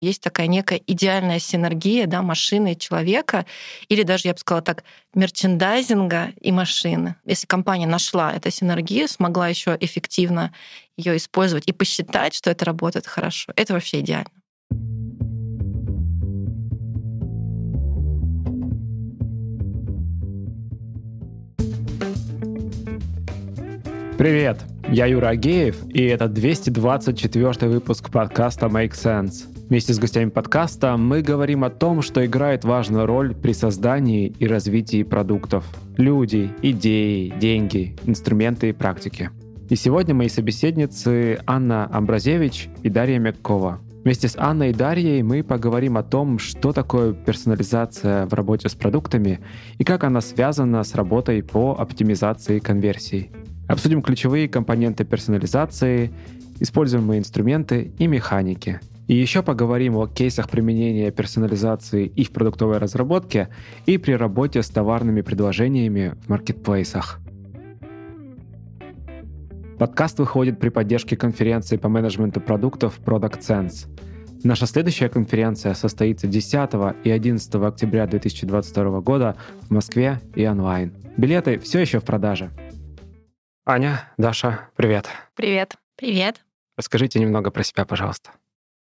есть такая некая идеальная синергия да, машины и человека, или даже, я бы сказала так, мерчендайзинга и машины. Если компания нашла эту синергию, смогла еще эффективно ее использовать и посчитать, что это работает хорошо, это вообще идеально. Привет, я Юра Агеев, и это 224 выпуск подкаста Make Sense. Вместе с гостями подкаста мы говорим о том, что играет важную роль при создании и развитии продуктов. Люди, идеи, деньги, инструменты и практики. И сегодня мои собеседницы Анна Амбразевич и Дарья Мягкова. Вместе с Анной и Дарьей мы поговорим о том, что такое персонализация в работе с продуктами и как она связана с работой по оптимизации конверсий. Обсудим ключевые компоненты персонализации, используемые инструменты и механики. И еще поговорим о кейсах применения персонализации и в продуктовой разработке, и при работе с товарными предложениями в маркетплейсах. Подкаст выходит при поддержке конференции по менеджменту продуктов Product Sense. Наша следующая конференция состоится 10 и 11 октября 2022 года в Москве и онлайн. Билеты все еще в продаже. Аня, Даша, привет. Привет. Привет. Расскажите немного про себя, пожалуйста.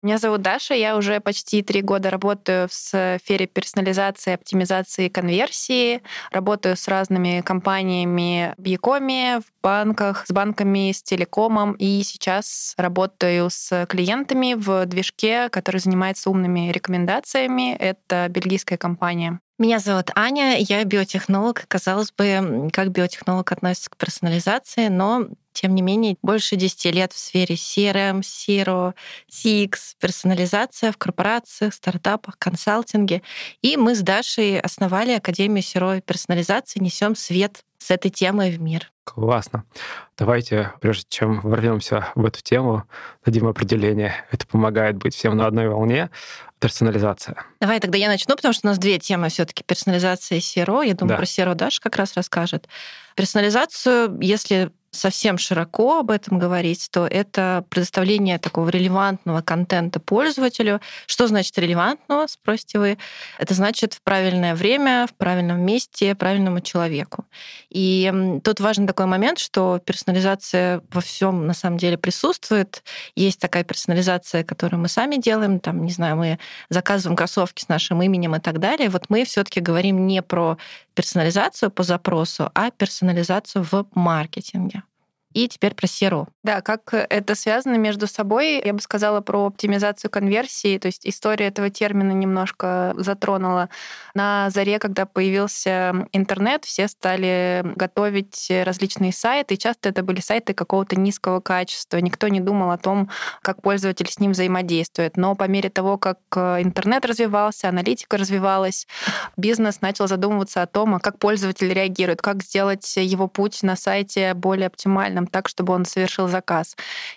Меня зовут Даша, я уже почти три года работаю в сфере персонализации, оптимизации конверсии. Работаю с разными компаниями в Якоме, в банках, с банками, с телекомом. И сейчас работаю с клиентами в движке, который занимается умными рекомендациями. Это бельгийская компания. Меня зовут Аня, я биотехнолог. Казалось бы, как биотехнолог относится к персонализации, но тем не менее, больше 10 лет в сфере CRM, CRO, CX, персонализация в корпорациях, стартапах, консалтинге. И мы с Дашей основали Академию CRO и персонализации, несем свет с этой темой в мир. Классно. Давайте, прежде чем ворвемся в эту тему, дадим определение. Это помогает быть всем на одной волне. Персонализация. Давай тогда я начну, потому что у нас две темы все таки персонализация и SEO. Я думаю, да. про SEO Даша как раз расскажет. Персонализацию, если совсем широко об этом говорить, то это предоставление такого релевантного контента пользователю. Что значит релевантного, спросите вы? Это значит в правильное время, в правильном месте, правильному человеку. И тут важен такой момент, что персонализация во всем на самом деле присутствует. Есть такая персонализация, которую мы сами делаем, там, не знаю, мы заказываем кроссовки с нашим именем и так далее. Вот мы все-таки говорим не про персонализацию по запросу, а персонализацию в маркетинге. И теперь про SEO. Да, как это связано между собой, я бы сказала про оптимизацию конверсии. То есть история этого термина немножко затронула. На заре, когда появился интернет, все стали готовить различные сайты, и часто это были сайты какого-то низкого качества. Никто не думал о том, как пользователь с ним взаимодействует. Но по мере того, как интернет развивался, аналитика развивалась, бизнес начал задумываться о том, а как пользователь реагирует, как сделать его путь на сайте более оптимальным правильным так, чтобы он совершил заказ.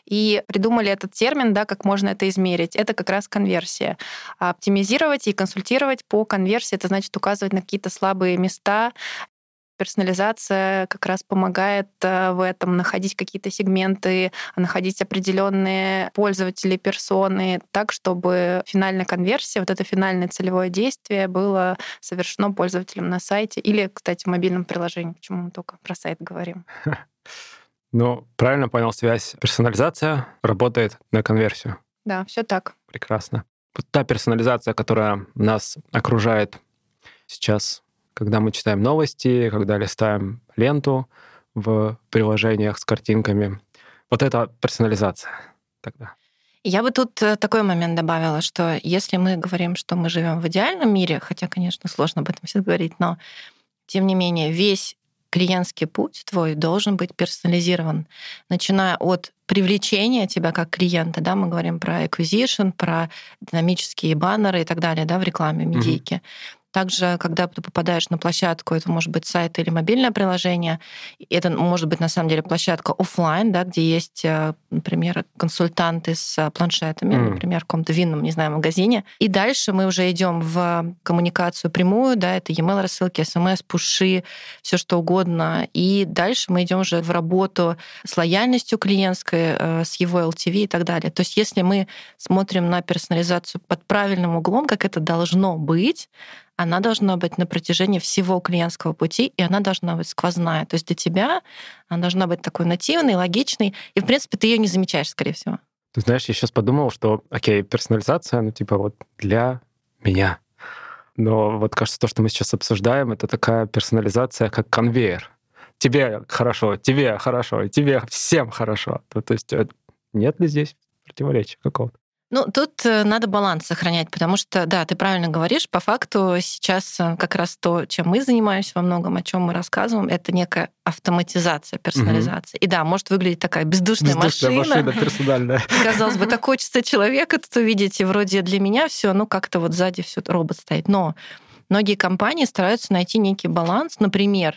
И придумали этот термин, да, как можно это измерить. Это как раз конверсия. А оптимизировать и консультировать по конверсии, это значит указывать на какие-то слабые места, персонализация как раз помогает э, в этом находить какие-то сегменты, находить определенные пользователи, персоны, так, чтобы финальная конверсия, вот это финальное целевое действие было совершено пользователем на сайте или, кстати, в мобильном приложении, почему мы только про сайт говорим. Ну, правильно понял связь. Персонализация работает на конверсию. Да, все так. Прекрасно. Вот та персонализация, которая нас окружает сейчас, когда мы читаем новости, когда листаем ленту в приложениях с картинками, вот это персонализация тогда. Я бы тут э, такой момент добавила, что если мы говорим, что мы живем в идеальном мире, хотя, конечно, сложно об этом сейчас говорить, но тем не менее весь клиентский путь твой должен быть персонализирован, начиная от привлечения тебя как клиента, да, мы говорим про acquisition, про динамические баннеры и так далее, да, в рекламе, медийке. Mm-hmm. Также, когда ты попадаешь на площадку, это может быть сайт или мобильное приложение, это может быть на самом деле площадка офлайн, да, где есть, э, например, консультанты с планшетами, mm. например, в каком-то винном, не знаю, магазине. И дальше мы уже идем в коммуникацию прямую, да, это e-mail рассылки, смс, пуши, все что угодно. И дальше мы идем уже в работу с лояльностью клиентской, э, с его LTV и так далее. То есть если мы смотрим на персонализацию под правильным углом, как это должно быть, она должна быть на протяжении всего клиентского пути, и она должна быть сквозная. То есть для тебя она должна быть такой нативной, логичной, и, в принципе, ты ее не замечаешь, скорее всего. Ты знаешь, я сейчас подумал, что, окей, персонализация, ну, типа вот для меня. Но вот кажется, то, что мы сейчас обсуждаем, это такая персонализация, как конвейер. Тебе хорошо, тебе хорошо, тебе всем хорошо. То, то есть э, нет ли здесь противоречия какого-то? Ну, тут э, надо баланс сохранять, потому что, да, ты правильно говоришь, по факту сейчас э, как раз то, чем мы занимаемся во многом, о чем мы рассказываем, это некая автоматизация, персонализация. Угу. И да, может выглядеть такая бездушная, бездушная машина. машина персональная. Казалось бы, так хочется человека тут увидеть, и вроде для меня все, ну как-то вот сзади все робот стоит. Но многие компании стараются найти некий баланс. Например,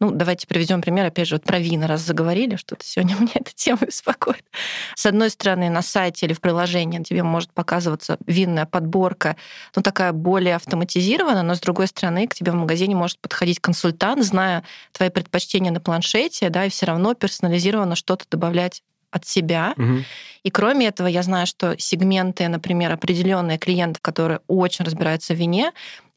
ну, давайте приведем пример, опять же, вот про вина, раз заговорили, что-то сегодня мне эта тема беспокоит. С одной стороны, на сайте или в приложении тебе может показываться винная подборка, ну, такая более автоматизированная, но с другой стороны, к тебе в магазине может подходить консультант, зная твои предпочтения на планшете, да, и все равно персонализированно что-то добавлять от себя. Угу. И кроме этого, я знаю, что сегменты, например, определенные клиенты, которые очень разбираются в вине,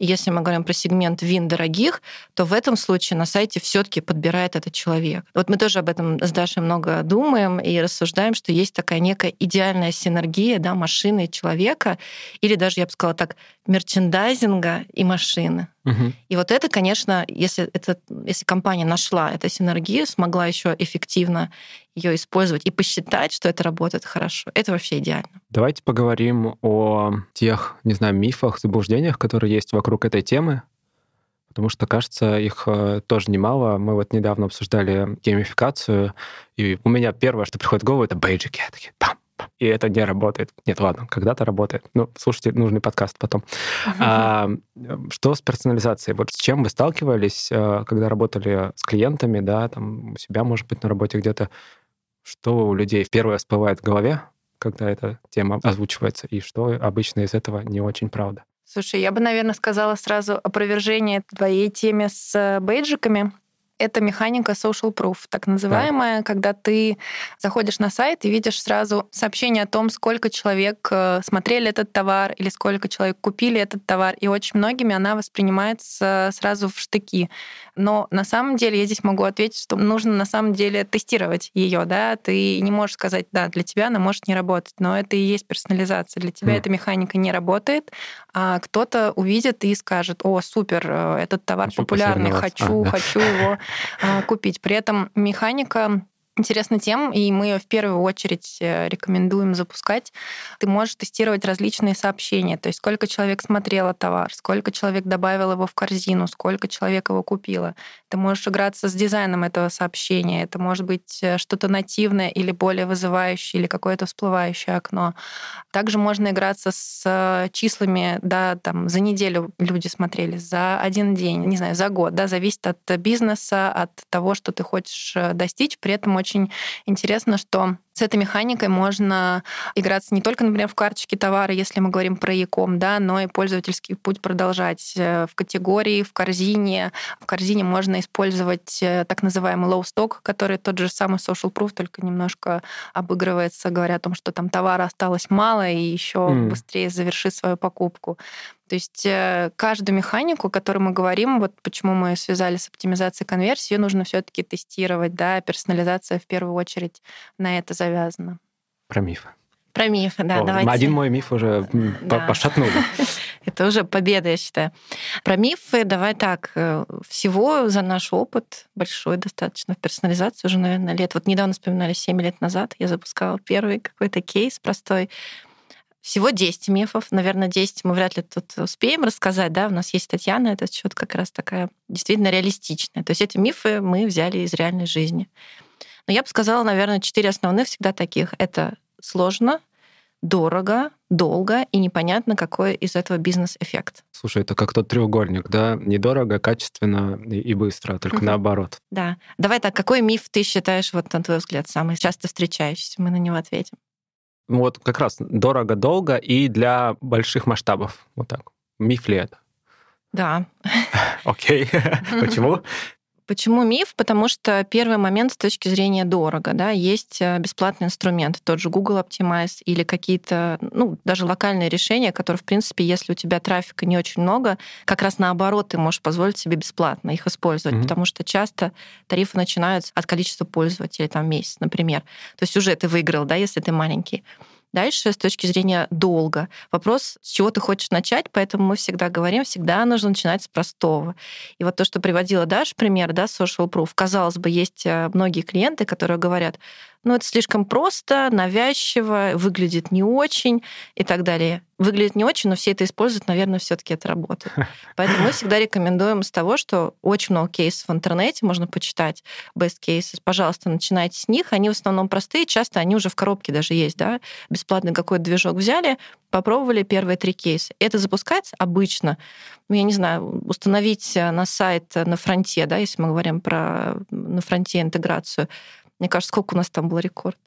если мы говорим про сегмент вин дорогих, то в этом случае на сайте все-таки подбирает этот человек. Вот мы тоже об этом с Дашей много думаем и рассуждаем, что есть такая некая идеальная синергия да, машины и человека, или даже, я бы сказала так, мерчендайзинга и машины. Угу. И вот это, конечно, если, это, если компания нашла эту синергию, смогла еще эффективно ее использовать и посчитать, что это работает хорошо, это вообще идеально. Давайте поговорим о тех, не знаю, мифах, заблуждениях, которые есть вокруг этой темы, потому что, кажется, их э, тоже немало. Мы вот недавно обсуждали геймификацию, и у меня первое, что приходит в голову, это бейджики. Я такие, пам, и это не работает. Нет, ладно, когда-то работает. Ну, слушайте нужный подкаст потом. А, что с персонализацией? Вот с чем вы сталкивались, э, когда работали с клиентами, да, там у себя, может быть, на работе где-то? Что у людей первое всплывает в голове, когда эта тема озвучивается, и что обычно из этого не очень правда? Слушай, я бы, наверное, сказала сразу опровержение твоей теме с э, бейджиками это механика social proof, так называемая, да. когда ты заходишь на сайт и видишь сразу сообщение о том, сколько человек э, смотрели этот товар или сколько человек купили этот товар. И очень многими она воспринимается сразу в штыки. Но на самом деле я здесь могу ответить, что нужно на самом деле тестировать ее, да, ты не можешь сказать, да, для тебя она может не работать, но это и есть персонализация. Для тебя mm. эта механика не работает, а кто-то увидит и скажет, о, супер, э, этот товар хочу популярный, хочу, а, да. хочу его а, купить. При этом механика интересна тем, и мы ее в первую очередь э, рекомендуем запускать. Ты можешь тестировать различные сообщения, то есть сколько человек смотрело товар, сколько человек добавил его в корзину, сколько человек его купило. Ты можешь играться с дизайном этого сообщения. Это может быть э, что-то нативное или более вызывающее, или какое-то всплывающее окно. Также можно играться с э, числами, да, там за неделю люди смотрели, за один день, не знаю, за год, да, зависит от бизнеса, от того, что ты хочешь достичь. При этом очень интересно, что с этой механикой можно играться не только, например, в карточке товара, если мы говорим про Яком, да, но и пользовательский путь продолжать э, в категории, в корзине. В корзине можно использовать э, так называемый low stock, который тот же самый social proof, только немножко обыгрывается, говоря о том, что там товара осталось мало, и еще mm. быстрее заверши свою покупку. То есть э, каждую механику, о которой мы говорим, вот почему мы связали с оптимизацией конверсии, ее нужно все-таки тестировать, да, персонализация в первую очередь на это завязана. Про мифы. Про мифы, да, О, давайте. Один мой миф уже да. пошатнули. Это уже победа, я считаю. Про мифы давай так. Э, всего за наш опыт большой достаточно в персонализации уже, наверное, лет. Вот недавно вспоминали 7 лет назад я запускала первый какой-то кейс простой всего 10 мифов. Наверное, 10 мы вряд ли тут успеем рассказать. Да? У нас есть Татьяна, это счет как раз такая действительно реалистичная. То есть эти мифы мы взяли из реальной жизни. Но я бы сказала, наверное, четыре основных всегда таких. Это сложно, дорого, долго и непонятно, какой из этого бизнес-эффект. Слушай, это как тот треугольник, да? Недорого, качественно и быстро, только угу. наоборот. Да. Давай так, какой миф ты считаешь, вот на твой взгляд, самый часто встречающийся? Мы на него ответим. Вот как раз дорого, долго и для больших масштабов. Вот так. Миф ли это? Да. Окей. Почему? Почему миф? Потому что первый момент с точки зрения дорого. Да, есть э, бесплатный инструмент, тот же Google Optimize или какие-то, ну, даже локальные решения, которые, в принципе, если у тебя трафика не очень много, как раз наоборот, ты можешь позволить себе бесплатно их использовать, mm-hmm. потому что часто тарифы начинаются от количества пользователей там месяц, например. То есть уже ты выиграл, да, если ты маленький. Дальше, с точки зрения долга, вопрос, с чего ты хочешь начать, поэтому мы всегда говорим, всегда нужно начинать с простого. И вот то, что приводила Даша пример, да, Social Proof, казалось бы, есть э, многие клиенты, которые говорят, ну, это слишком просто, навязчиво, выглядит не очень и так далее. Выглядит не очень, но все это используют, наверное, все таки это работает. Поэтому мы всегда рекомендуем с того, что очень много кейсов в интернете, можно почитать best cases. Пожалуйста, начинайте с них. Они в основном простые, часто они уже в коробке даже есть, да. Бесплатный какой-то движок взяли, попробовали первые три кейса. Это запускается обычно, ну, я не знаю, установить на сайт на фронте, да, если мы говорим про на фронте интеграцию, мне кажется, сколько у нас там был рекорд?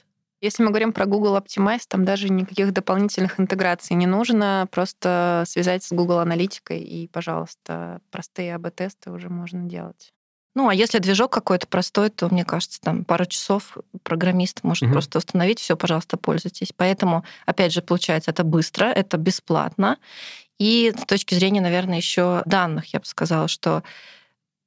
Если мы говорим про Google Optimize, там даже никаких дополнительных интеграций не нужно, просто связать с Google Аналитикой, и, пожалуйста, простые АБ-тесты уже можно делать. Ну, а если движок какой-то простой, то, мне кажется, там пару часов программист может угу. просто установить, все, пожалуйста, пользуйтесь. Поэтому, опять же, получается, это быстро, это бесплатно. И с точки зрения, наверное, еще данных, я бы сказала, что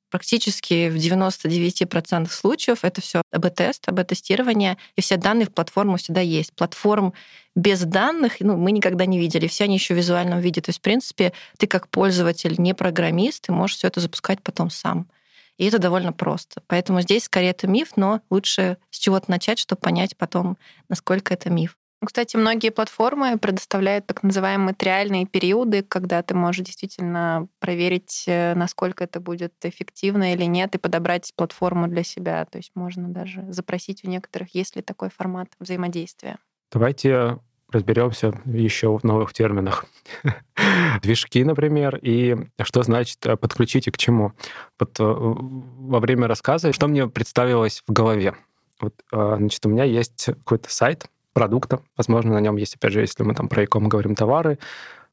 практически в 99% случаев это все АБ-тест, АБ-тестирование, и все данные в платформу всегда есть. Платформ без данных ну, мы никогда не видели. Все они еще в визуальном виде. То есть, в принципе, ты как пользователь, не программист, ты можешь все это запускать потом сам. И это довольно просто. Поэтому здесь скорее это миф, но лучше с чего-то начать, чтобы понять потом, насколько это миф. Кстати, многие платформы предоставляют так называемые триальные периоды, когда ты можешь действительно проверить, э, насколько это будет эффективно или нет, и подобрать платформу для себя. То есть можно даже запросить у некоторых, есть ли такой формат взаимодействия. Давайте разберемся еще в новых терминах. Движки, например, и что значит э, подключить и к чему. Вот э, во время рассказа, что мне представилось в голове? Вот, значит, у меня есть какой-то сайт, продукта. Возможно, на нем есть, опять же, если мы там про иком говорим, товары,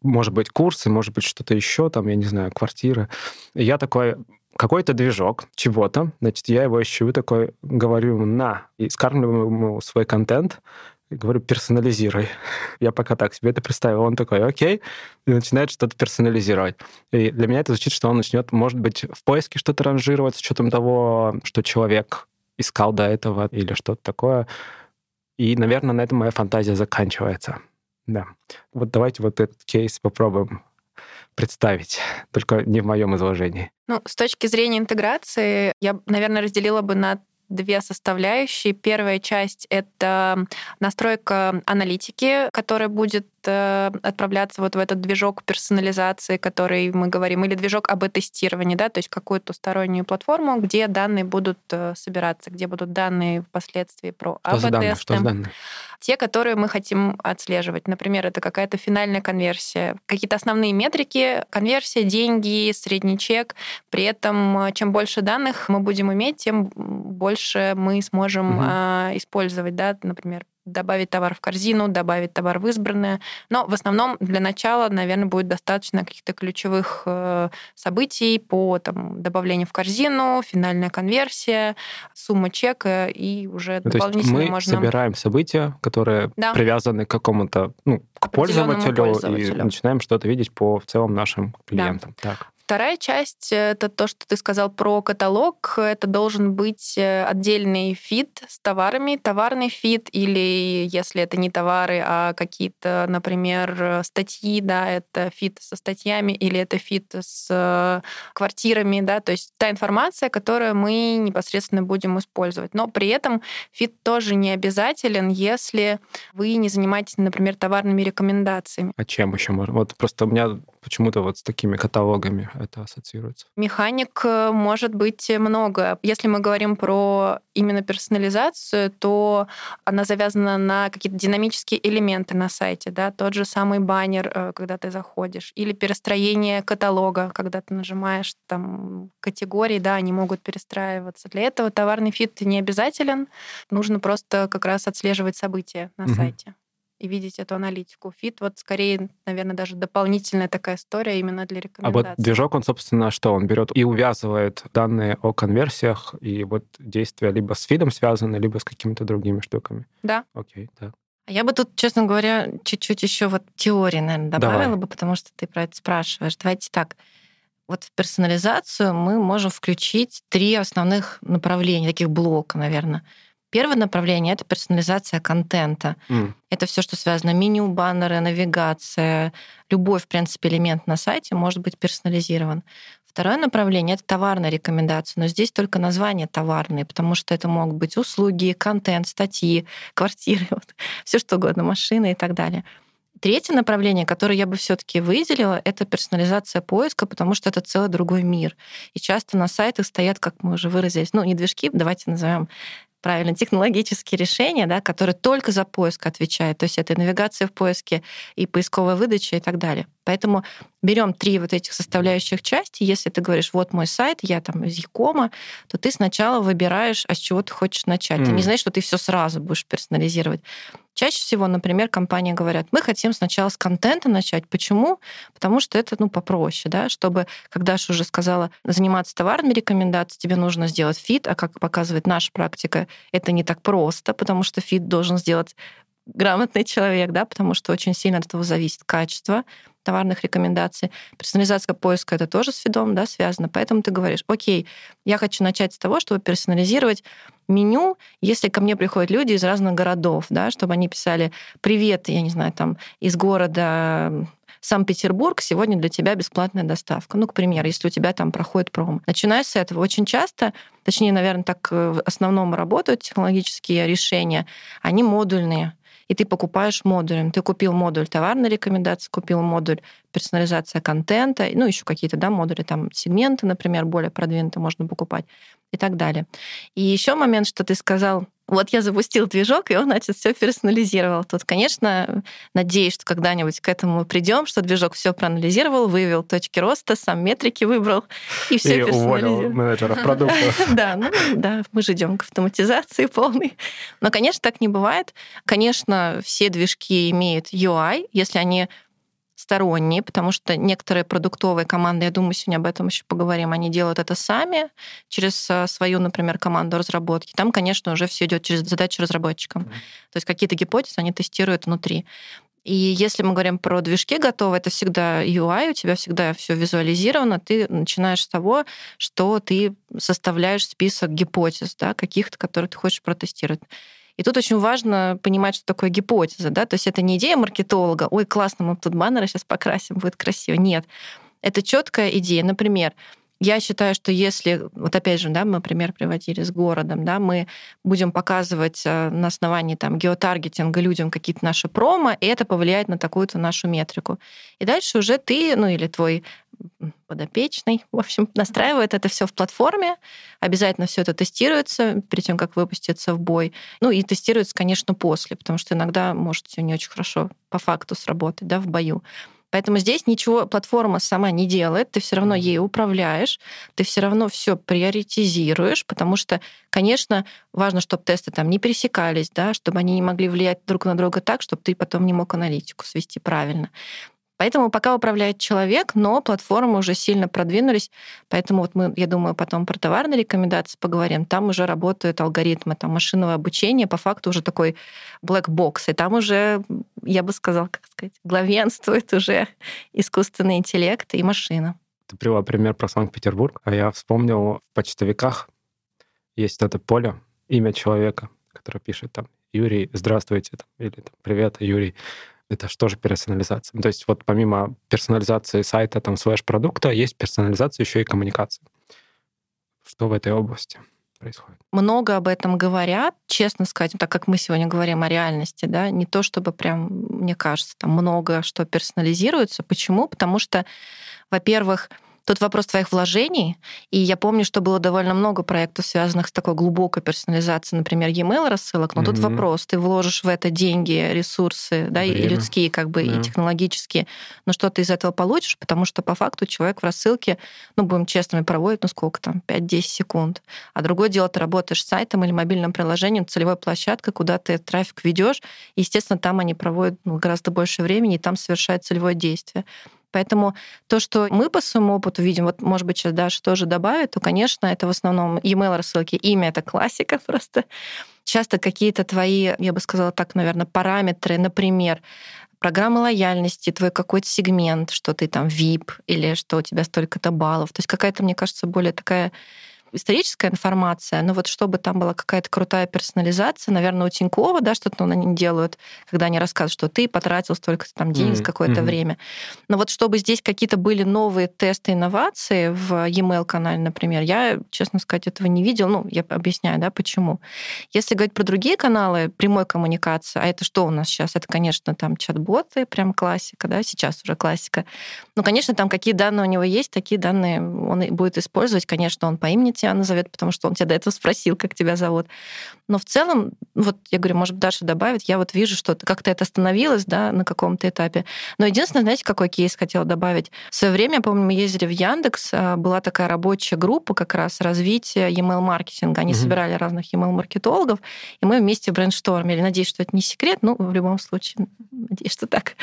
может быть, курсы, может быть, что-то еще, там, я не знаю, квартиры. И я такой, какой-то движок чего-то, значит, я его ищу, такой говорю на, и скармливаю ему свой контент, и говорю, персонализируй. Я пока так себе это представил. Он такой, окей, и начинает что-то персонализировать. И для меня это звучит, что он начнет, может быть, в поиске что-то ранжировать с учетом того, что человек искал до этого или что-то такое. И, наверное, на этом моя фантазия заканчивается. Да. Вот давайте вот этот кейс попробуем представить, только не в моем изложении. Ну, с точки зрения интеграции, я, наверное, разделила бы на две составляющие. Первая часть — это настройка аналитики, которая будет э, отправляться вот в этот движок персонализации, который мы говорим, или движок АБ-тестирования, да, то есть какую-то стороннюю платформу, где данные будут э, собираться, где будут данные впоследствии про АБ-тесты. Что за данные? Те, которые мы хотим отслеживать. Например, это какая-то финальная конверсия, какие-то основные метрики, конверсия, деньги, средний чек. При этом, э, чем больше данных мы будем иметь, тем больше мы сможем угу. использовать, да, например, добавить товар в корзину, добавить товар в избранное. Но в основном для начала, наверное, будет достаточно каких-то ключевых э, событий по там, добавлению в корзину, финальная конверсия, сумма чека и уже ну, дополнительно мы можно... собираем события, которые да. привязаны к какому-то, ну, к пользователю, пользователю, и начинаем что-то видеть по в целом нашим клиентам. Да. Так. Вторая часть — это то, что ты сказал про каталог. Это должен быть э, отдельный фид с товарами, товарный фид, или если это не товары, а какие-то, например, статьи, да, это фид со статьями, или это фид с э, квартирами, да, то есть та информация, которую мы непосредственно будем использовать. Но при этом фид тоже не обязателен, если вы не занимаетесь, например, товарными рекомендациями. А чем еще можно? Вот просто у меня почему-то вот с такими каталогами это ассоциируется. Механик э, может быть много. Если мы говорим про именно персонализацию, то она завязана на какие-то динамические элементы на сайте, да, тот же самый баннер, э, когда ты заходишь, или перестроение каталога, когда ты нажимаешь там категории, да, они могут перестраиваться. Для этого товарный фид не обязателен, нужно просто как раз отслеживать события на угу. сайте и видеть эту аналитику. Фит вот скорее, наверное, даже дополнительная такая история именно для рекомендаций. А вот движок, он, собственно, что? Он берет и увязывает данные о конверсиях, и вот действия либо с фидом связаны, либо с какими-то другими штуками. Да. Окей, да. А я бы тут, честно говоря, чуть-чуть еще вот теории, наверное, добавила Давай. бы, потому что ты про это спрашиваешь. Давайте так. Вот в персонализацию мы можем включить три основных направления, таких блока, наверное. Первое направление это персонализация контента. Mm. Это все, что связано меню, баннеры, навигация, любой, в принципе, элемент на сайте может быть персонализирован. Второе направление это товарная рекомендация, но здесь только название товарные, потому что это могут быть услуги, контент, статьи, квартиры, вот, все что угодно, машины и так далее. Третье направление, которое я бы все-таки выделила, это персонализация поиска, потому что это целый другой мир. И часто на сайтах стоят, как мы уже выразились, ну, не движки, давайте назовем правильно, технологические решения, да, которые только за поиск отвечают. То есть это и навигация в поиске, и поисковая выдача и так далее. Поэтому берем три вот этих составляющих части. Если ты говоришь, вот мой сайт, я там из Якома, то ты сначала выбираешь, а с чего ты хочешь начать. Mm. Ты не знаешь, что ты все сразу будешь персонализировать. Чаще всего, например, компании говорят, мы хотим сначала с контента начать. Почему? Потому что это ну, попроще, да, чтобы, как Даша уже сказала, заниматься товарными рекомендациями, тебе нужно сделать фид, а как показывает наша практика, это не так просто, потому что фид должен сделать грамотный человек, да, потому что очень сильно от этого зависит качество товарных рекомендаций. Персонализация поиска это тоже с фидом да, связано. Поэтому ты говоришь, окей, я хочу начать с того, чтобы персонализировать меню, если ко мне приходят люди из разных городов, да, чтобы они писали «Привет, я не знаю, там, из города Санкт-Петербург, сегодня для тебя бесплатная доставка. Ну, к примеру, если у тебя там проходит промо. Начиная с этого, очень часто, точнее, наверное, так э, в основном работают технологические решения, они модульные и ты покупаешь модулем. Ты купил модуль товарной рекомендации, купил модуль персонализация контента, ну, еще какие-то, да, модули, там, сегменты, например, более продвинутые можно покупать и так далее. И еще момент, что ты сказал, вот я запустил движок, и он, значит, все персонализировал. Тут, конечно, надеюсь, что когда-нибудь к этому придем, что движок все проанализировал, вывел точки роста, сам метрики выбрал и все и уволил менеджеров продуктов. Да, ну да, мы же идем к автоматизации полной. Но, конечно, так не бывает. Конечно, все движки имеют UI, если они сторонние, потому что некоторые продуктовые команды, я думаю, сегодня об этом еще поговорим, они делают это сами через э, свою, например, команду разработки. Там, конечно, уже все идет через задачи разработчикам. Mm-hmm. То есть какие-то гипотезы они тестируют внутри. И если мы говорим про движки готовые, это всегда UI, у тебя всегда все визуализировано. Ты начинаешь с того, что ты составляешь список гипотез, да, каких-то, которые ты хочешь протестировать. И тут очень важно понимать, что такое гипотеза. Да? То есть это не идея маркетолога, ой, классно, мы тут баннеры сейчас покрасим, будет красиво. Нет. Это четкая идея. Например, я считаю, что если, вот опять же, да, мы пример приводили с городом, да, мы будем показывать э, на основании там геотаргетинга людям какие-то наши промо, и это повлияет на такую-то нашу метрику. И дальше уже ты, ну или твой подопечный, в общем, настраивает это все в платформе, обязательно все это тестируется перед тем, как выпуститься в бой. Ну и тестируется, конечно, после, потому что иногда может все не очень хорошо по факту сработать, да, в бою. Поэтому здесь ничего платформа сама не делает, ты все равно ей управляешь, ты все равно все приоритизируешь, потому что, конечно, важно, чтобы тесты там не пересекались, да, чтобы они не могли влиять друг на друга так, чтобы ты потом не мог аналитику свести правильно. Поэтому пока управляет человек, но платформы уже сильно продвинулись. Поэтому вот мы, я думаю, потом про товарные рекомендации поговорим. Там уже работают алгоритмы, там машинного обучения, по факту уже такой black box. И там уже, я бы сказала, как сказать, главенствует уже искусственный интеллект и машина. Ты привела пример про Санкт-Петербург, а я вспомнил в почтовиках есть это поле, имя человека, который пишет там Юрий, здравствуйте, или там, привет, Юрий это что же персонализация? То есть вот помимо персонализации сайта, там, слэш-продукта, есть персонализация еще и коммуникации. Что в этой области? происходит? Много об этом говорят, честно сказать, так как мы сегодня говорим о реальности, да, не то чтобы прям, мне кажется, там много что персонализируется. Почему? Потому что, во-первых, Тут вопрос твоих вложений. И я помню, что было довольно много проектов, связанных с такой глубокой персонализацией, например, e-mail рассылок. Но mm-hmm. тут вопрос, ты вложишь в это деньги, ресурсы, да, Время. и людские, как бы, yeah. и технологические. Но что ты из этого получишь? Потому что по факту человек в рассылке, ну, будем честными, проводит, ну, сколько там, 5-10 секунд. А другое дело, ты работаешь с сайтом или мобильным приложением, целевой площадкой, куда ты трафик ведешь. Естественно, там они проводят ну, гораздо больше времени, и там совершают целевое действие. Поэтому то, что мы по своему опыту видим, вот, может быть, сейчас Даша тоже добавит, то, конечно, это в основном e-mail рассылки. Имя — это классика просто. Часто какие-то твои, я бы сказала так, наверное, параметры, например, программы лояльности, твой какой-то сегмент, что ты там VIP или что у тебя столько-то баллов. То есть какая-то, мне кажется, более такая историческая информация, но вот чтобы там была какая-то крутая персонализация, наверное, у Тинькова, да, что-то они делают, когда они рассказывают, что ты потратил столько-то там денег mm-hmm. какое-то mm-hmm. время. Но вот чтобы здесь какие-то были новые тесты инновации в e-mail канале, например, я, честно сказать, этого не видел. Ну, я объясняю, да, почему. Если говорить про другие каналы прямой коммуникации, а это что у нас сейчас? Это, конечно, там чат-боты, прям классика, да, сейчас уже классика. Ну, конечно, там какие данные у него есть, такие данные он будет использовать. Конечно, он по имени тебя назовет, потому что он тебя до этого спросил, как тебя зовут. Но в целом, вот я говорю, может, Даша добавит, я вот вижу, что как-то это остановилось, да, на каком-то этапе. Но единственное, знаете, какой кейс хотела добавить? В свое время, помню, мы ездили в Яндекс, а, была такая рабочая группа как раз развития email-маркетинга. Они угу. собирали разных email-маркетологов, и мы вместе брейнштормили. Надеюсь, что это не секрет, ну, в любом случае, надеюсь, что так.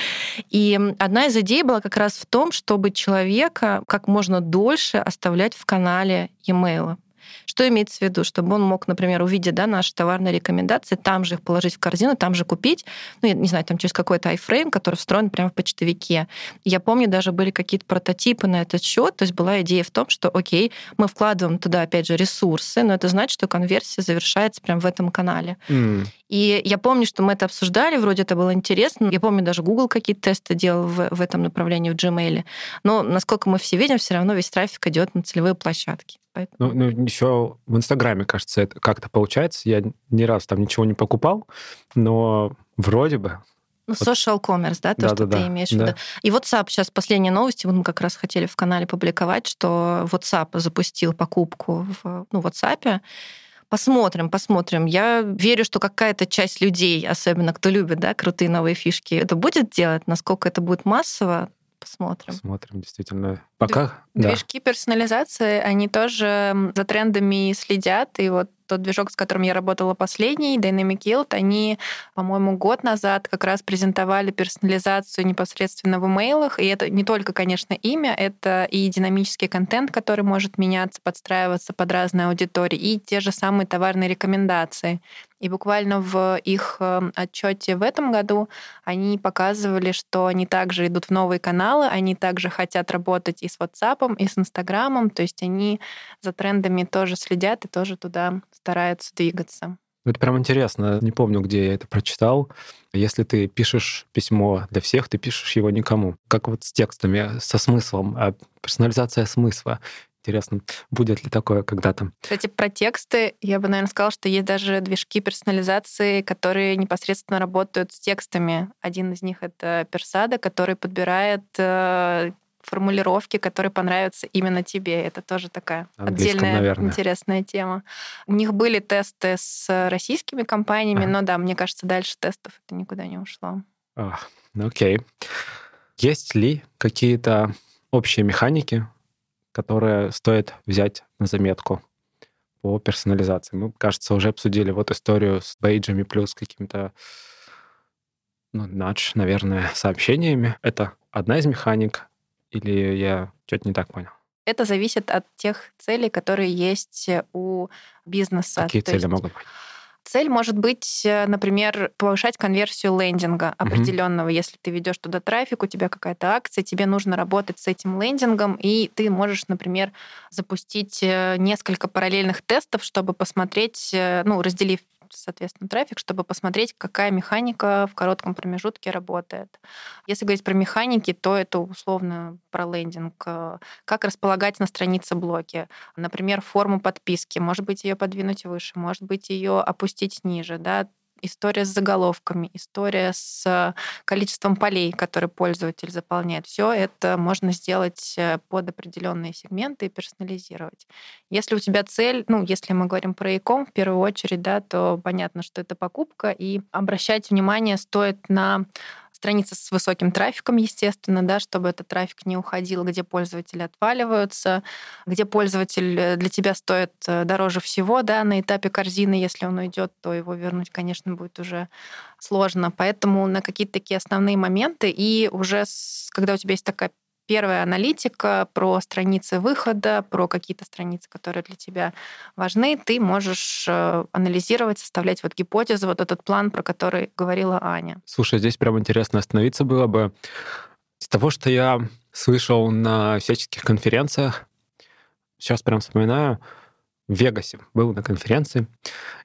И одна из идей была как раз в том, чтобы человека как можно дольше оставлять в канале e-mail. Что имеется в виду? Чтобы он мог, например, увидеть да, наши товарные рекомендации, там же их положить в корзину, там же купить, ну, я не знаю, там через какой-то iFrame, который встроен прямо в почтовике. Я помню, даже были какие-то прототипы на этот счет, то есть была идея в том, что, окей, мы вкладываем туда, опять же, ресурсы, но это значит, что конверсия завершается прямо в этом канале. Mm. И я помню, что мы это обсуждали, вроде это было интересно. Я помню, даже Google какие-то тесты делал в, в этом направлении, в Gmail. Но, насколько мы все видим, все равно весь трафик идет на целевые площадки. Поэтому... Ну, ну, еще в Инстаграме, кажется, это как-то получается. Я ни раз там ничего не покупал, но вроде бы ну, social commerce, да, то, да, что да, ты да, имеешь в виду. И WhatsApp сейчас последние новости, вот мы как раз хотели в канале публиковать, что WhatsApp запустил покупку в ну, WhatsApp. Посмотрим, посмотрим. Я верю, что какая-то часть людей, особенно кто любит да, крутые новые фишки, это будет делать. Насколько это будет массово, посмотрим. Посмотрим, действительно. Пока, Движки да. персонализации, они тоже за трендами следят, и вот тот движок, с которым я работала последний, Dynamic Yield, они, по-моему, год назад как раз презентовали персонализацию непосредственно в имейлах. И это не только, конечно, имя, это и динамический контент, который может меняться, подстраиваться под разные аудитории, и те же самые товарные рекомендации. И буквально в их эм, отчете в этом году они показывали, что они также идут в новые каналы, они также хотят работать и с WhatsApp, и с Инстаграмом, то есть они за трендами тоже следят и тоже туда стараются двигаться. Это прям интересно. Не помню, где я это прочитал. Если ты пишешь письмо для всех, ты пишешь его никому. Как вот с текстами, со смыслом, а персонализация смысла. Интересно, будет ли такое когда-то. Кстати, про тексты я бы, наверное, сказала, что есть даже движки персонализации, которые непосредственно работают с текстами. Один из них — это Персада, который подбирает э, формулировки, которые понравятся именно тебе. Это тоже такая отдельная наверное. интересная тема. У них были тесты с российскими компаниями, ага. но да, мне кажется, дальше тестов это никуда не ушло. А, окей. Есть ли какие-то общие механики, которые стоит взять на заметку по персонализации? Мы, кажется, уже обсудили вот историю с бейджами плюс каким-то ну, надж, наверное, сообщениями. Это одна из механик. Или я что-то не так понял? Это зависит от тех целей, которые есть у бизнеса. Какие То цели есть... могут быть? Цель может быть, э, например, повышать конверсию лендинга определенного. Угу. Если ты ведешь туда трафик, у тебя какая-то акция, тебе нужно работать с этим лендингом, и ты можешь, например, запустить э, несколько параллельных тестов, чтобы посмотреть, э, ну, разделив соответственно, трафик, чтобы посмотреть, какая механика в коротком промежутке работает. Если говорить про механики, то это условно про лендинг. Как располагать на странице блоки. Например, форму подписки. Может быть, ее подвинуть выше, может быть, ее опустить ниже. Да? История с заголовками, история с количеством полей, которые пользователь заполняет. Все это можно сделать э, под определенные сегменты и персонализировать. Если у тебя цель, ну, если мы говорим про e-com в первую очередь, да, то понятно, что это покупка, и обращать внимание стоит на страница с высоким трафиком, естественно, да, чтобы этот трафик не уходил, где пользователи отваливаются, где пользователь э, для тебя стоит э, дороже всего, да, на этапе корзины, если он уйдет, то его вернуть, конечно, будет уже сложно. Поэтому на какие-то такие основные моменты и уже когда у тебя есть такая первая аналитика про страницы выхода, про какие-то страницы, которые для тебя важны, ты можешь э, анализировать, составлять вот гипотезы, вот этот план, про который говорила Аня. Слушай, здесь прям интересно остановиться было бы. Из того, что я слышал на всяческих конференциях, сейчас прям вспоминаю, в Вегасе был на конференции,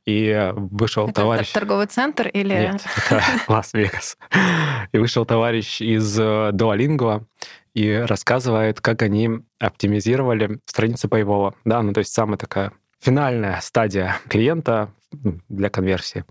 и вышел это товарищ... торговый центр или... Нет, это Лас-Вегас. И вышел товарищ из э, Duolingo, и рассказывает, как они оптимизировали страницу Paywall. Да, ну то есть самая такая финальная стадия клиента ну, для конверсии.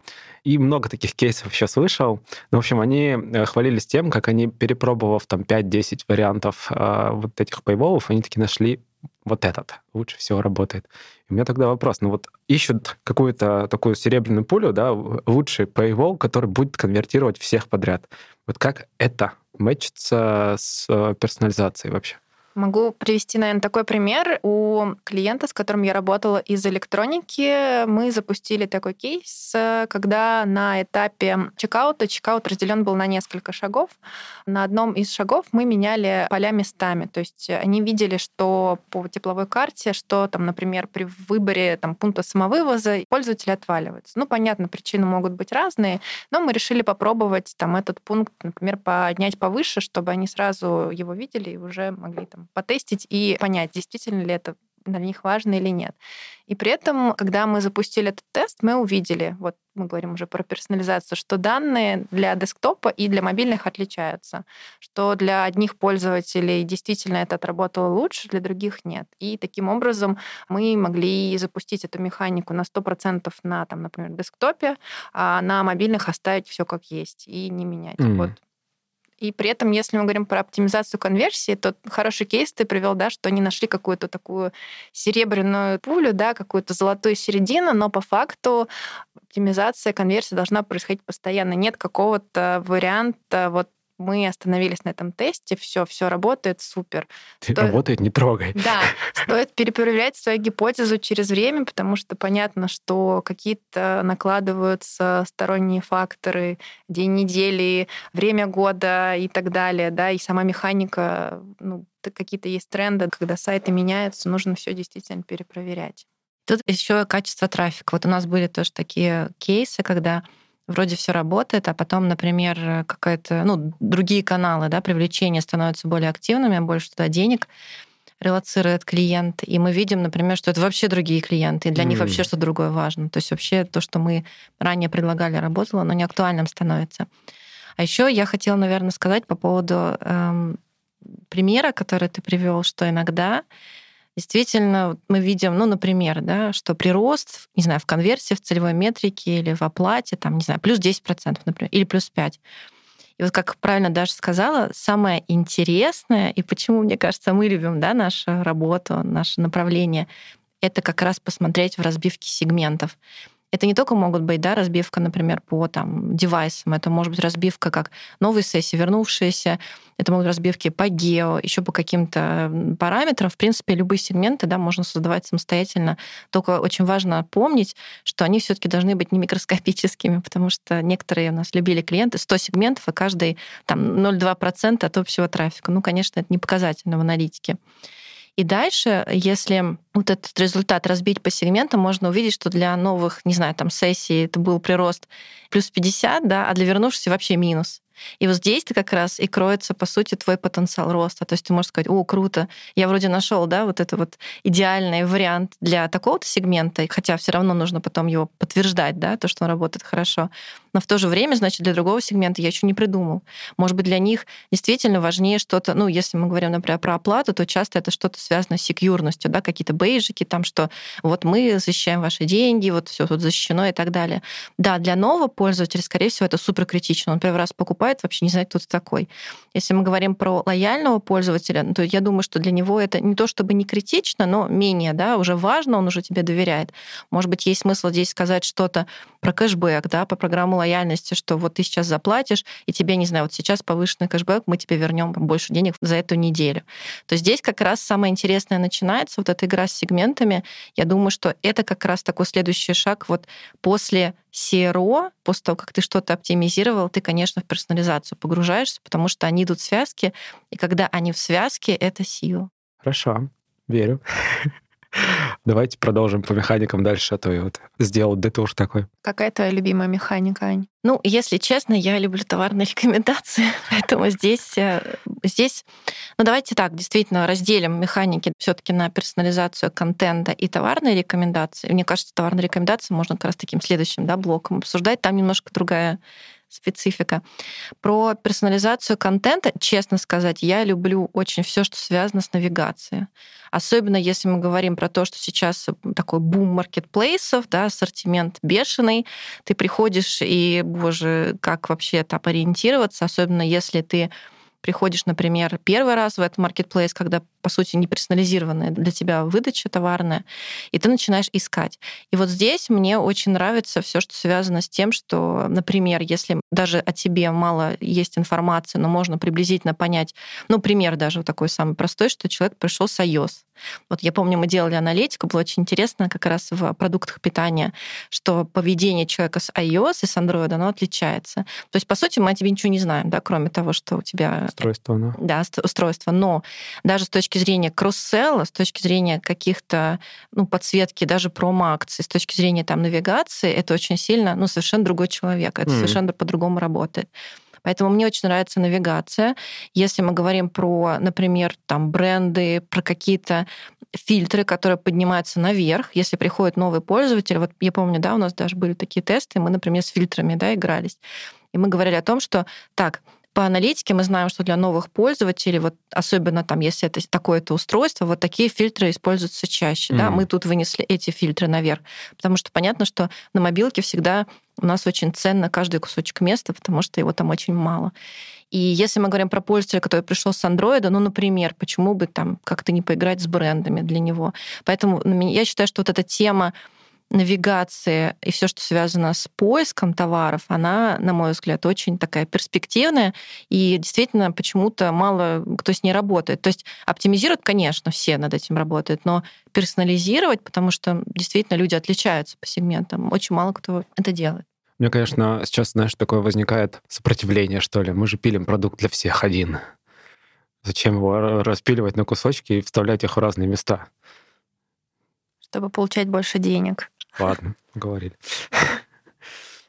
И много таких кейсов еще слышал. Ну, в общем, они э, хвалились тем, как они, перепробовав там 5-10 вариантов э, вот этих пейволов, они таки нашли вот этот лучше всего работает. И у меня тогда вопрос, ну вот ищут какую-то такую серебряную пулю, да, лучший paywall, который будет конвертировать всех подряд. Вот как это мэчится с э, персонализацией вообще? Могу привести, наверное, такой пример. У клиента, с которым я работала из электроники, мы запустили такой кейс, когда на этапе чекаута, чекаут разделен был на несколько шагов. На одном из шагов мы меняли поля местами. То есть они видели, что по тепловой карте, что там, например, при выборе там, пункта самовывоза пользователи отваливаются. Ну, понятно, причины могут быть разные, но мы решили попробовать там этот пункт, например, поднять повыше, чтобы они сразу его видели и уже могли там потестить и понять, действительно ли это для них важно или нет. И при этом, когда мы запустили этот тест, мы увидели, вот мы говорим уже про персонализацию, что данные для десктопа и для мобильных отличаются, что для одних пользователей действительно это отработало лучше, для других нет. И таким образом мы могли запустить эту механику на 100% на, там, например, десктопе, а на мобильных оставить все как есть и не менять. Mm. Вот и при этом, если мы говорим про оптимизацию конверсии, то хороший кейс ты привел, да, что они нашли какую-то такую серебряную пулю, да, какую-то золотую середину, но по факту оптимизация конверсии должна происходить постоянно. Нет какого-то варианта вот мы остановились на этом тесте, все, все работает супер. Стоит... Работает, не трогай. Да, стоит перепроверять свою гипотезу через время, потому что понятно, что какие-то накладываются сторонние факторы, день недели, время года и так далее, да, и сама механика, ну, какие-то есть тренды, когда сайты меняются, нужно все действительно перепроверять. Тут еще качество трафика. Вот у нас были тоже такие кейсы, когда вроде все работает, а потом, например, какая-то, ну, другие каналы, да, привлечения становятся более активными, больше туда денег релацирует клиент, и мы видим, например, что это вообще другие клиенты, и для mm. них вообще что другое важно. То есть вообще то, что мы ранее предлагали, работало, но не актуальным становится. А еще я хотела, наверное, сказать по поводу эм, примера, который ты привел, что иногда действительно мы видим, ну, например, да, что прирост, не знаю, в конверсии, в целевой метрике или в оплате, там, не знаю, плюс 10%, например, или плюс 5%. И вот как правильно Даша сказала, самое интересное, и почему, мне кажется, мы любим да, нашу работу, наше направление, это как раз посмотреть в разбивке сегментов. Это не только могут быть да, разбивка, например, по там, девайсам, это может быть разбивка как новые сессии, вернувшиеся, это могут разбивки по гео, еще по каким-то параметрам. В принципе, любые сегменты да, можно создавать самостоятельно. Только очень важно помнить, что они все таки должны быть не микроскопическими, потому что некоторые у нас любили клиенты 100 сегментов, и каждый там 0,2% от общего трафика. Ну, конечно, это не показательно в аналитике. И дальше, если вот этот результат разбить по сегментам, можно увидеть, что для новых, не знаю, там сессий это был прирост плюс 50, да, а для вернувшихся вообще минус. И вот здесь ты как раз и кроется, по сути, твой потенциал роста. То есть ты можешь сказать, о, круто, я вроде нашел, да, вот это вот идеальный вариант для такого-то сегмента, хотя все равно нужно потом его подтверждать, да, то, что он работает хорошо. Но в то же время, значит, для другого сегмента я еще не придумал. Может быть, для них действительно важнее что-то, ну, если мы говорим, например, про оплату, то часто это что-то связано с секьюрностью, да, какие-то бейджики, там, что вот мы защищаем ваши деньги, вот все тут защищено и так далее. Да, для нового пользователя, скорее всего, это супер критично. Он первый раз покупает, вообще не знает, кто ты такой. Если мы говорим про лояльного пользователя, то я думаю, что для него это не то чтобы не критично, но менее, да, уже важно, он уже тебе доверяет. Может быть, есть смысл здесь сказать что-то про кэшбэк, да, по программу лояльности, что вот ты сейчас заплатишь, и тебе, не знаю, вот сейчас повышенный кэшбэк, мы тебе вернем больше денег за эту неделю. То здесь как раз самое интересное начинается, вот эта игра с сегментами. Я думаю, что это как раз такой следующий шаг вот после CRO, после того, как ты что-то оптимизировал, ты, конечно, в персонализацию погружаешься, потому что они идут в связке, и когда они в связке, это сила. Хорошо, верю. Давайте продолжим по механикам дальше, а то я вот сделал детур такой. Какая твоя любимая механика, Ань? Ну, если честно, я люблю товарные рекомендации, поэтому здесь, э, здесь, ну давайте так, действительно разделим механики все-таки на персонализацию контента и товарные рекомендации. Мне кажется, товарные рекомендации можно как раз таким следующим да, блоком обсуждать. Там немножко другая специфика. Про персонализацию контента, честно сказать, я люблю очень все, что связано с навигацией. Особенно если мы говорим про то, что сейчас такой бум маркетплейсов, да, ассортимент бешеный, ты приходишь и, боже, как вообще там ориентироваться, особенно если ты приходишь, например, первый раз в этот маркетплейс, когда по сути, не персонализированная для тебя выдача товарная, и ты начинаешь искать. И вот здесь мне очень нравится все, что связано с тем, что, например, если даже о тебе мало есть информации, но можно приблизительно понять, ну, пример даже вот такой самый простой, что человек пришел с iOS. Вот я помню, мы делали аналитику, было очень интересно как раз в продуктах питания, что поведение человека с iOS и с Android, оно отличается. То есть, по сути, мы о тебе ничего не знаем, да, кроме того, что у тебя... Устройство, да. Да, устройство. Но даже с точки точки зрения кросс-селла, с точки зрения каких-то ну, подсветки, даже промо-акций, с точки зрения там, навигации, это очень сильно, ну, совершенно другой человек. Это mm-hmm. совершенно по-другому работает. Поэтому мне очень нравится навигация. Если мы говорим про, например, там бренды, про какие-то фильтры, которые поднимаются наверх, если приходит новый пользователь. Вот я помню, да, у нас даже были такие тесты, мы, например, с фильтрами, да, игрались. И мы говорили о том, что так, по аналитике мы знаем, что для новых пользователей, вот особенно там, если это такое-то устройство, вот такие фильтры используются чаще. Mm-hmm. Да? Мы тут вынесли эти фильтры наверх, потому что понятно, что на мобилке всегда у нас очень ценно каждый кусочек места, потому что его там очень мало. И если мы говорим про пользователя, который пришел с андроида, ну, например, почему бы там как-то не поиграть с брендами для него? Поэтому ну, я считаю, что вот эта тема навигация и все, что связано с поиском товаров, она, на мой взгляд, очень такая перспективная, и действительно почему-то мало кто с ней работает. То есть оптимизировать, конечно, все над этим работают, но персонализировать, потому что действительно люди отличаются по сегментам, очень мало кто это делает. Мне, конечно, сейчас, знаешь, такое возникает сопротивление, что ли. Мы же пилим продукт для всех один. Зачем его распиливать на кусочки и вставлять их в разные места? Чтобы получать больше денег. Ладно, говорили.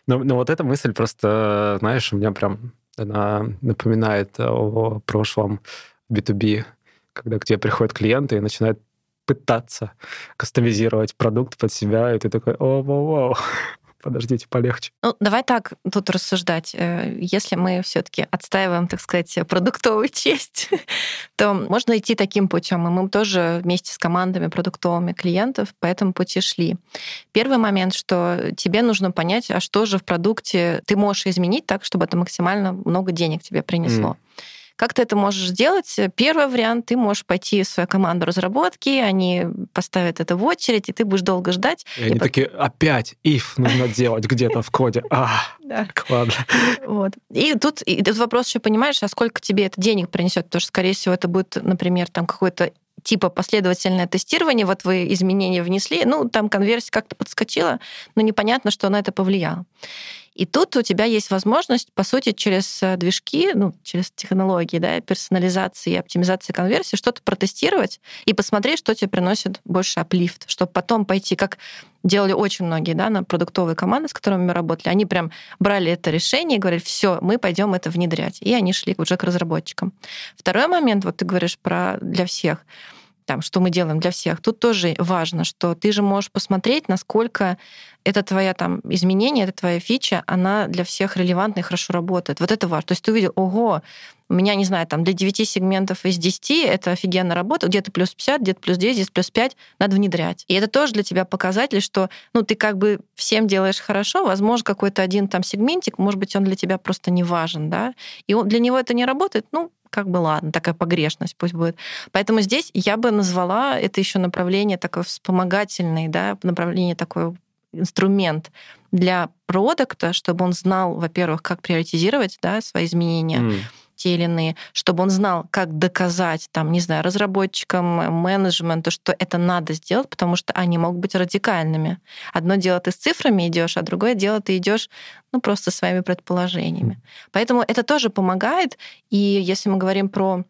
Но, но вот эта мысль просто, знаешь, у меня прям она напоминает о прошлом B2B, когда к тебе приходят клиенты и начинают пытаться кастомизировать продукт под себя, и ты такой, о, о, о подождите, полегче. Ну, давай так тут рассуждать. Э, если мы все таки отстаиваем, так сказать, продуктовую честь, то можно идти таким путем. И мы тоже вместе с командами продуктовыми клиентов по этому пути шли. Первый момент, что тебе нужно понять, а что же в продукте ты можешь изменить так, чтобы это максимально много денег тебе принесло. Mm. Как ты это можешь сделать? Первый вариант, ты можешь пойти в свою команду разработки, они поставят это в очередь, и ты будешь долго ждать. И, и они по... такие, опять if нужно делать где-то в коде. А, ладно. Вот. И тут и этот вопрос еще понимаешь, а сколько тебе это денег принесет? Потому что, скорее всего, это будет, например, там какой-то типа последовательное тестирование, вот вы изменения внесли, ну, там конверсия как-то подскочила, но непонятно, что на это повлияло. И тут у тебя есть возможность, по сути, через э, движки, ну, через технологии, да, персонализации и оптимизации конверсии что-то протестировать и посмотреть, что тебе приносит больше аплифт, чтобы потом пойти, как делали очень многие, да, на продуктовые команды, с которыми мы работали, они прям брали это решение и говорили, все, мы пойдем это внедрять. И они шли уже к разработчикам. Второй момент, вот ты говоришь про для всех там, что мы делаем для всех. Тут тоже важно, что ты же можешь посмотреть, насколько это твоя там изменение, это твоя фича, она для всех релевантна и хорошо работает. Вот это важно. То есть ты увидел, ого, у меня, не знаю, там для 9 сегментов из 10 это офигенно работает, где-то плюс 50, где-то плюс 10, здесь плюс 5, надо внедрять. И это тоже для тебя показатель, что ну, ты как бы всем делаешь хорошо, возможно, какой-то один там сегментик, может быть, он для тебя просто не важен, да, и он, для него это не работает, ну, как бы ладно, такая погрешность пусть будет. Поэтому здесь я бы назвала это еще направление такое вспомогательное, да, направление такое инструмент для продукта, чтобы он знал, во-первых, как приоритизировать да, свои изменения, mm те или иные, чтобы он знал, как доказать, там, не знаю, разработчикам, менеджменту, что это надо сделать, потому что они могут быть радикальными. Одно дело ты с цифрами идешь, а другое дело ты идешь ну, просто своими предположениями. Поэтому это тоже помогает. И если мы говорим про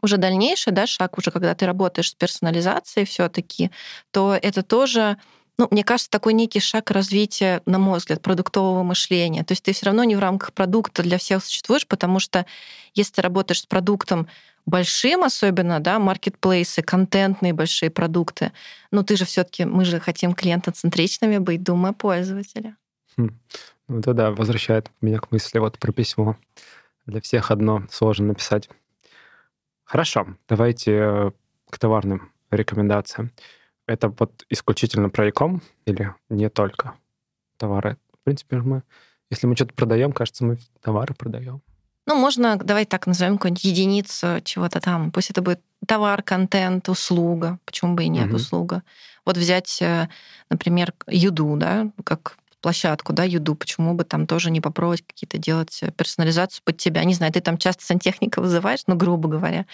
уже дальнейший да, шаг, уже когда ты работаешь с персонализацией все-таки, то это тоже ну, мне кажется, такой некий шаг развития, на мой взгляд, продуктового мышления. То есть ты все равно не в рамках продукта для всех существуешь, потому что если ты работаешь с продуктом большим, особенно, да, маркетплейсы, контентные большие продукты, ну ты же все-таки, мы же хотим клиентоцентричными быть, думая пользователя. Хм. Ну это да, возвращает меня к мысли вот про письмо. Для всех одно сложно написать. Хорошо, давайте э, к товарным рекомендациям. Это вот исключительно про e или не только товары? В принципе, мы, если мы что-то продаем, кажется, мы товары продаем. Ну, можно, давай так назовем какую-нибудь единицу чего-то там. Пусть это будет товар, контент, услуга. Почему бы и нет угу. услуга? Вот взять, э, например, Юду, да, как площадку, да, Юду, почему бы там тоже не попробовать какие-то делать э, персонализацию под тебя? Не знаю, ты там часто сантехника вызываешь, ну, грубо говоря.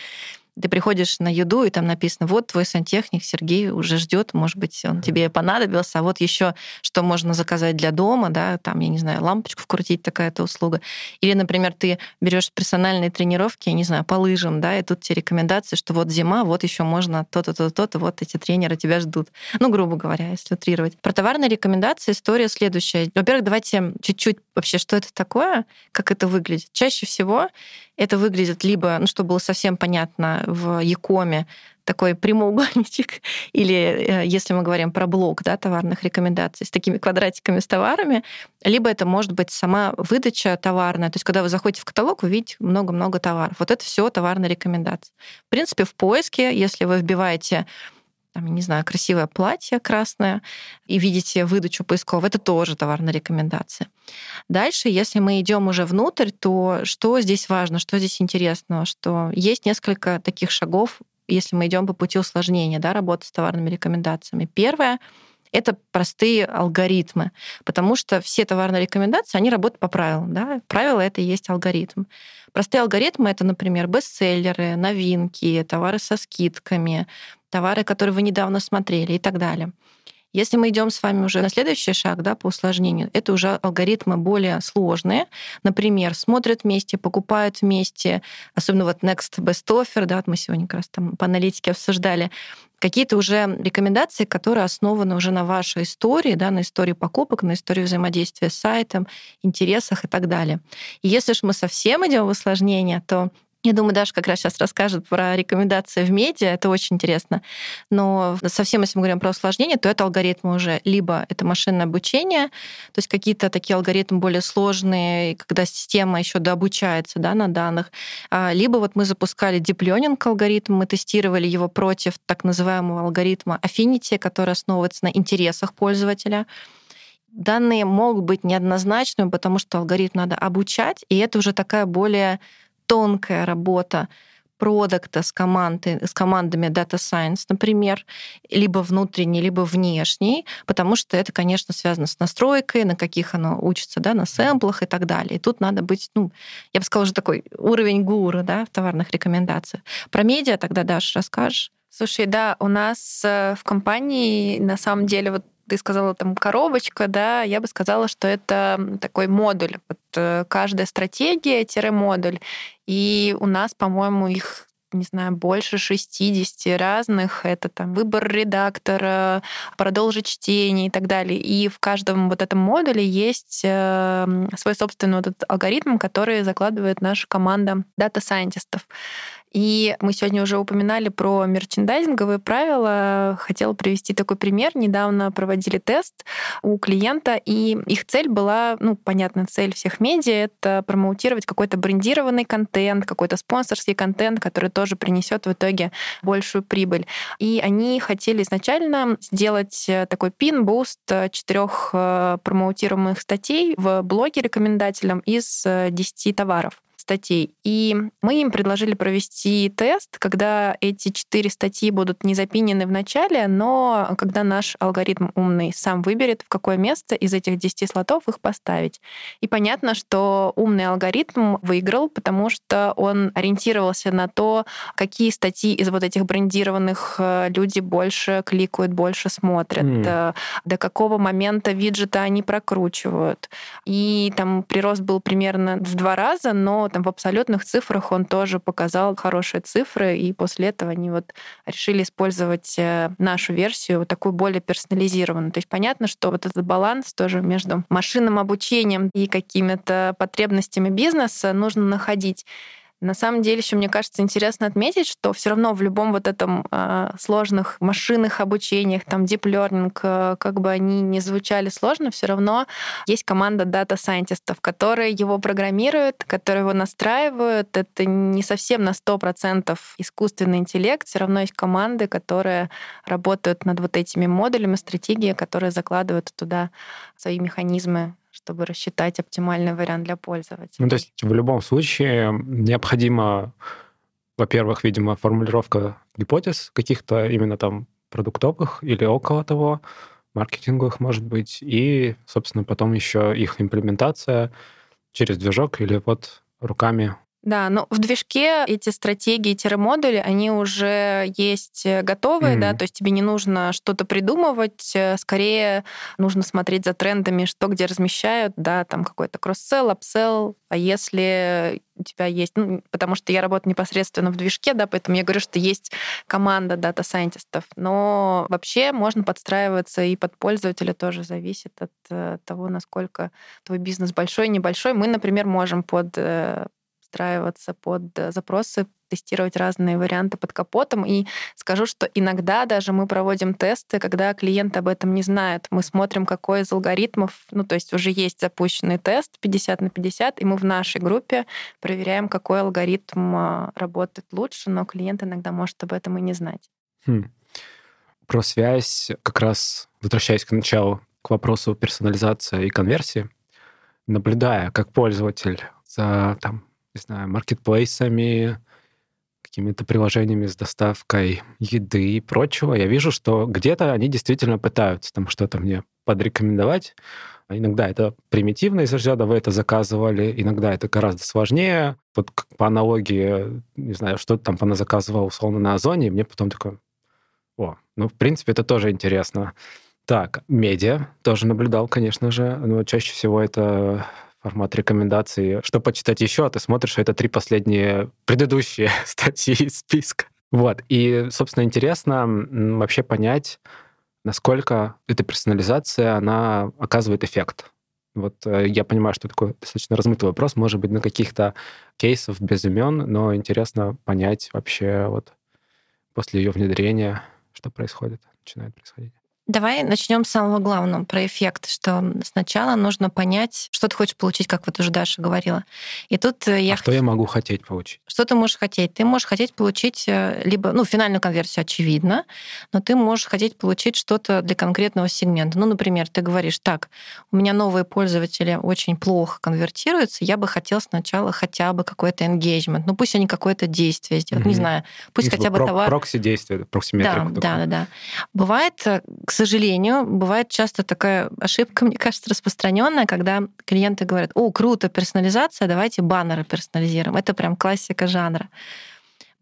Ты приходишь на еду, и там написано, вот твой сантехник Сергей уже ждет, может быть, он тебе понадобился, а вот еще что можно заказать для дома, да, там, я не знаю, лампочку вкрутить, такая-то услуга. Или, например, ты берешь персональные тренировки, я не знаю, по лыжам, да, и тут тебе рекомендации, что вот зима, вот еще можно то-то, то-то, то-то, вот эти тренеры тебя ждут. Ну, грубо говоря, если утрировать. Про товарные рекомендации история следующая. Во-первых, давайте чуть-чуть вообще, что это такое, как это выглядит. Чаще всего это выглядит либо, ну, чтобы было совсем понятно, в Якоме такой прямоугольничек, или э, если мы говорим про блок да, товарных рекомендаций с такими квадратиками с товарами, либо это может быть сама выдача товарная. То есть, когда вы заходите в каталог, вы видите много-много товаров. Вот это все товарные рекомендации. В принципе, в поиске, если вы вбиваете там, не знаю, красивое платье красное, и видите выдачу поискового, это тоже товарная рекомендация. Дальше, если мы идем уже внутрь, то что здесь важно, что здесь интересного, что есть несколько таких шагов, если мы идем по пути усложнения, да, работы с товарными рекомендациями. Первое это простые алгоритмы, потому что все товарные рекомендации, они работают по правилам. Да? Правило — это и есть алгоритм. Простые алгоритмы — это, например, бестселлеры, новинки, товары со скидками, товары, которые вы недавно смотрели и так далее. Если мы идем с вами уже на следующий шаг да, по усложнению, это уже алгоритмы более сложные. Например, смотрят вместе, покупают вместе, особенно вот Next Best Offer, да, вот мы сегодня как раз там по аналитике обсуждали, какие-то уже рекомендации, которые основаны уже на вашей истории, да, на истории покупок, на истории взаимодействия с сайтом, интересах и так далее. И если же мы совсем идем в усложнение, то я думаю, Даша как раз сейчас расскажет про рекомендации в медиа, это очень интересно. Но совсем, если мы говорим про усложнение, то это алгоритмы уже либо это машинное обучение, то есть какие-то такие алгоритмы более сложные, когда система еще дообучается да, на данных, а, либо вот мы запускали диплёнинг алгоритм, мы тестировали его против так называемого алгоритма Affinity, который основывается на интересах пользователя. Данные могут быть неоднозначными, потому что алгоритм надо обучать, и это уже такая более тонкая работа продукта с, команды, с командами Data Science, например, либо внутренней, либо внешней, потому что это, конечно, связано с настройкой, на каких оно учится, да, на сэмплах и так далее. И тут надо быть, ну, я бы сказала, уже такой уровень гуру, да, в товарных рекомендациях. Про медиа тогда, Даша, расскажешь? Слушай, да, у нас э, в компании на самом деле вот ты сказала там коробочка, да, я бы сказала, что это такой модуль. Вот э, каждая стратегия-модуль. И у нас, по-моему, их не знаю, больше 60 разных. Это там выбор редактора, продолжить чтение и так далее. И в каждом вот этом модуле есть э, свой собственный вот этот алгоритм, который закладывает наша команда дата-сайентистов. И мы сегодня уже упоминали про мерчендайзинговые правила. Хотела привести такой пример. Недавно проводили тест у клиента, и их цель была, ну, понятно, цель всех медиа — это промоутировать какой-то брендированный контент, какой-то спонсорский контент, который тоже принесет в итоге большую прибыль. И они хотели изначально сделать такой pin boost четырех э, промоутируемых статей в блоге рекомендателям из 10 э, товаров статей. И мы им предложили провести тест, когда эти четыре статьи будут не запинены в начале, но когда наш алгоритм умный сам выберет, в какое место из этих 10 слотов их поставить. И понятно, что умный алгоритм выиграл, потому что он ориентировался на то, какие статьи из вот этих брендированных э, люди больше кликают, больше смотрят, mm. до какого момента виджета они прокручивают. И там прирост был примерно в два раза, но там в абсолютных цифрах он тоже показал хорошие цифры, и после этого они вот решили использовать э, нашу версию, вот такую более персонализированную. То есть понятно, что вот этот баланс тоже между машинным обучением и какими-то потребностями бизнеса нужно находить. На самом деле, еще мне кажется интересно отметить, что все равно в любом вот этом э, сложных машинных обучениях, там deep learning, э, как бы они не звучали сложно, все равно есть команда дата-сайентистов, которые его программируют, которые его настраивают. Это не совсем на 100% искусственный интеллект, все равно есть команды, которые работают над вот этими модулями, стратегии, которые закладывают туда свои механизмы чтобы рассчитать оптимальный вариант для пользователя. Ну, то есть в любом случае необходимо, во-первых, видимо, формулировка гипотез каких-то именно там продуктовых или около того, маркетинговых, может быть, и, собственно, потом еще их имплементация через движок или вот руками да, но в движке эти стратегии-модули, они уже есть э, готовые, mm-hmm. да, то есть тебе не нужно что-то придумывать, э, скорее нужно смотреть за трендами, что где размещают, да, там какой-то кросс-селл, апселл, а если у тебя есть, ну, потому что я работаю непосредственно в движке, да, поэтому я говорю, что есть команда дата-сайентистов, но вообще можно подстраиваться и под пользователя тоже зависит от э, того, насколько твой бизнес большой, небольшой. Мы, например, можем под подстраиваться под э, запросы, тестировать разные варианты под капотом. И скажу, что иногда даже мы проводим тесты, когда клиент об этом не знает. Мы смотрим, какой из алгоритмов, ну, то есть уже есть запущенный тест 50 на 50, и мы в нашей группе проверяем, какой алгоритм а, работает лучше, но клиент иногда может об этом и не знать. Хм. Про связь, как раз возвращаясь к началу, к вопросу персонализации и конверсии, наблюдая как пользователь за там, не знаю, маркетплейсами, какими-то приложениями с доставкой еды и прочего, я вижу, что где-то они действительно пытаются там что-то мне подрекомендовать. Иногда это примитивно из разряда вы это заказывали, иногда это гораздо сложнее. Вот по аналогии, не знаю, что там она заказывала условно на Озоне, и мне потом такое, о, ну, в принципе, это тоже интересно. Так, медиа тоже наблюдал, конечно же, но чаще всего это формат рекомендаций, что почитать еще, а ты смотришь, что это три последние предыдущие статьи из списка. Вот. И, собственно, интересно вообще понять, насколько эта персонализация, она оказывает эффект. Вот э, я понимаю, что такой достаточно размытый вопрос, может быть, на каких-то кейсов без имен, но интересно понять вообще вот после ее внедрения, что происходит, начинает происходить. Давай начнем с самого главного, про эффект, что сначала нужно понять, что ты хочешь получить, как вот уже Даша говорила. И тут э, я... А что я могу хотеть получить? Что ты можешь хотеть? Ты можешь хотеть получить э, либо, ну, финальную конверсию, очевидно, но ты можешь хотеть получить что-то для конкретного сегмента. Ну, например, ты говоришь, так, у меня новые пользователи очень плохо конвертируются, я бы хотел сначала хотя бы какой-то engagement, ну, пусть они какое-то действие сделают, mm-hmm. не знаю, пусть ну, хотя бы товар... Прокси действия, проксиметрику. Да, да, да, да. Бывает, э, к сожалению, бывает часто такая ошибка, мне кажется, распространенная, когда клиенты говорят, о, круто, персонализация, давайте баннеры персонализируем. Это прям классика жанра.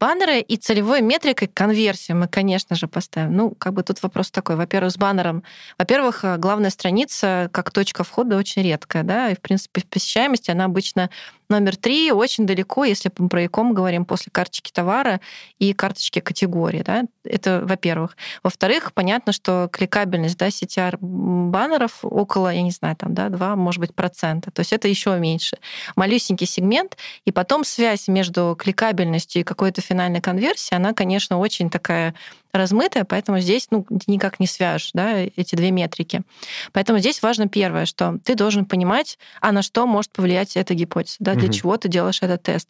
Баннеры и целевой метрикой конверсию мы, конечно же, поставим. Ну, как бы тут вопрос такой. Во-первых, с баннером. Во-первых, э, главная страница как точка входа очень редкая, да, и, в принципе, посещаемость, она обычно Номер три очень далеко, если мы про иком говорим, после карточки товара и карточки категории. Да? Это во-первых. Во-вторых, понятно, что кликабельность да, CTR баннеров около, я не знаю, там, да, 2, может быть, процента. То есть это еще меньше. Малюсенький сегмент, и потом связь между кликабельностью и какой-то финальной конверсией, она, конечно, очень такая размытая, поэтому здесь ну, никак не свяжешь да, эти две метрики. Поэтому здесь важно первое, что ты должен понимать, а на что может повлиять эта гипотеза, да, для угу. чего ты делаешь этот тест.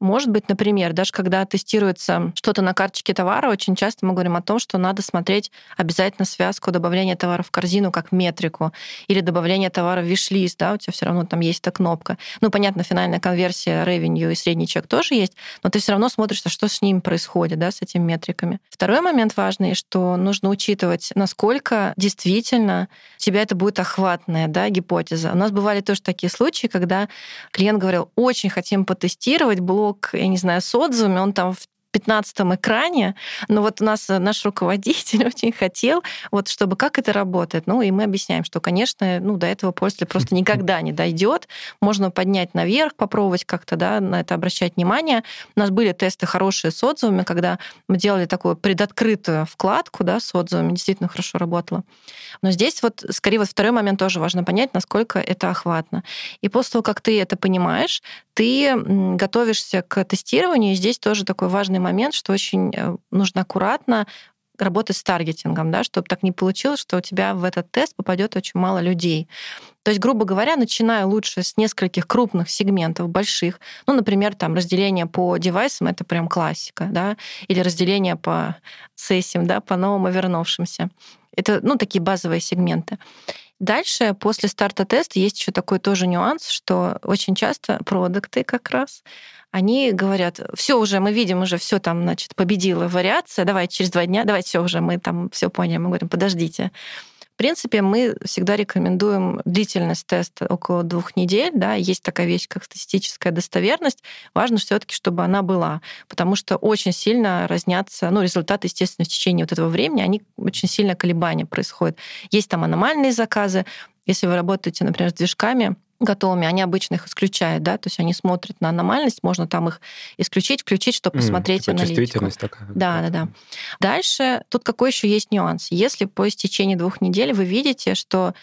Может быть, например, даже когда тестируется что-то на карточке товара, очень часто мы говорим о том, что надо смотреть обязательно связку добавления товара в корзину как метрику или добавления товара в виш-лист, да, у тебя все равно там есть эта кнопка. Ну, понятно, финальная конверсия, revenue и средний чек тоже есть, но ты все равно смотришь, а что с ними происходит, да, с этими метриками. Второй момент важный, что нужно учитывать, насколько действительно тебя это будет охватная да, гипотеза. У нас бывали тоже такие случаи, когда клиент говорил, очень хотим потестировать блок блог, я не знаю, с отзывами, он там в 15 экране, но вот у нас наш руководитель очень хотел, вот чтобы как это работает. Ну, и мы объясняем, что, конечно, ну, до этого пользователя просто никогда не дойдет. Можно поднять наверх, попробовать как-то, да, на это обращать внимание. У нас были тесты хорошие с отзывами, когда мы делали такую предоткрытую вкладку, да, с отзывами, действительно хорошо работало. Но здесь вот, скорее, вот второй момент тоже важно понять, насколько это охватно. И после того, как ты это понимаешь, ты готовишься к тестированию, и здесь тоже такой важный момент, что очень э, нужно аккуратно работать с таргетингом, да, чтобы так не получилось, что у тебя в этот тест попадет очень мало людей. То есть, грубо говоря, начиная лучше с нескольких крупных сегментов, больших, ну, например, там разделение по девайсам, это прям классика, да, или разделение по сессиям, да, по новым и вернувшимся. Это, ну, такие базовые сегменты. Дальше, после старта теста, есть еще такой тоже нюанс, что очень часто продукты как раз, они говорят, все уже, мы видим уже, все там, значит, победила вариация, давай через два дня, давай все уже, мы там все поняли. Мы говорим, подождите. В принципе, мы всегда рекомендуем длительность теста около двух недель. Да, есть такая вещь, как статистическая достоверность. Важно все-таки, чтобы она была, потому что очень сильно разнятся, ну, результаты, естественно, в течение вот этого времени, они очень сильно колебания происходят. Есть там аномальные заказы. Если вы работаете, например, с движками, готовыми, они обычно их исключают, да, то есть они смотрят на аномальность, можно там их исключить, включить, чтобы посмотреть mm, типа аналитику. Чувствительность такая. Да, да, да. Дальше тут какой еще есть нюанс? Если по истечении двух недель вы видите, что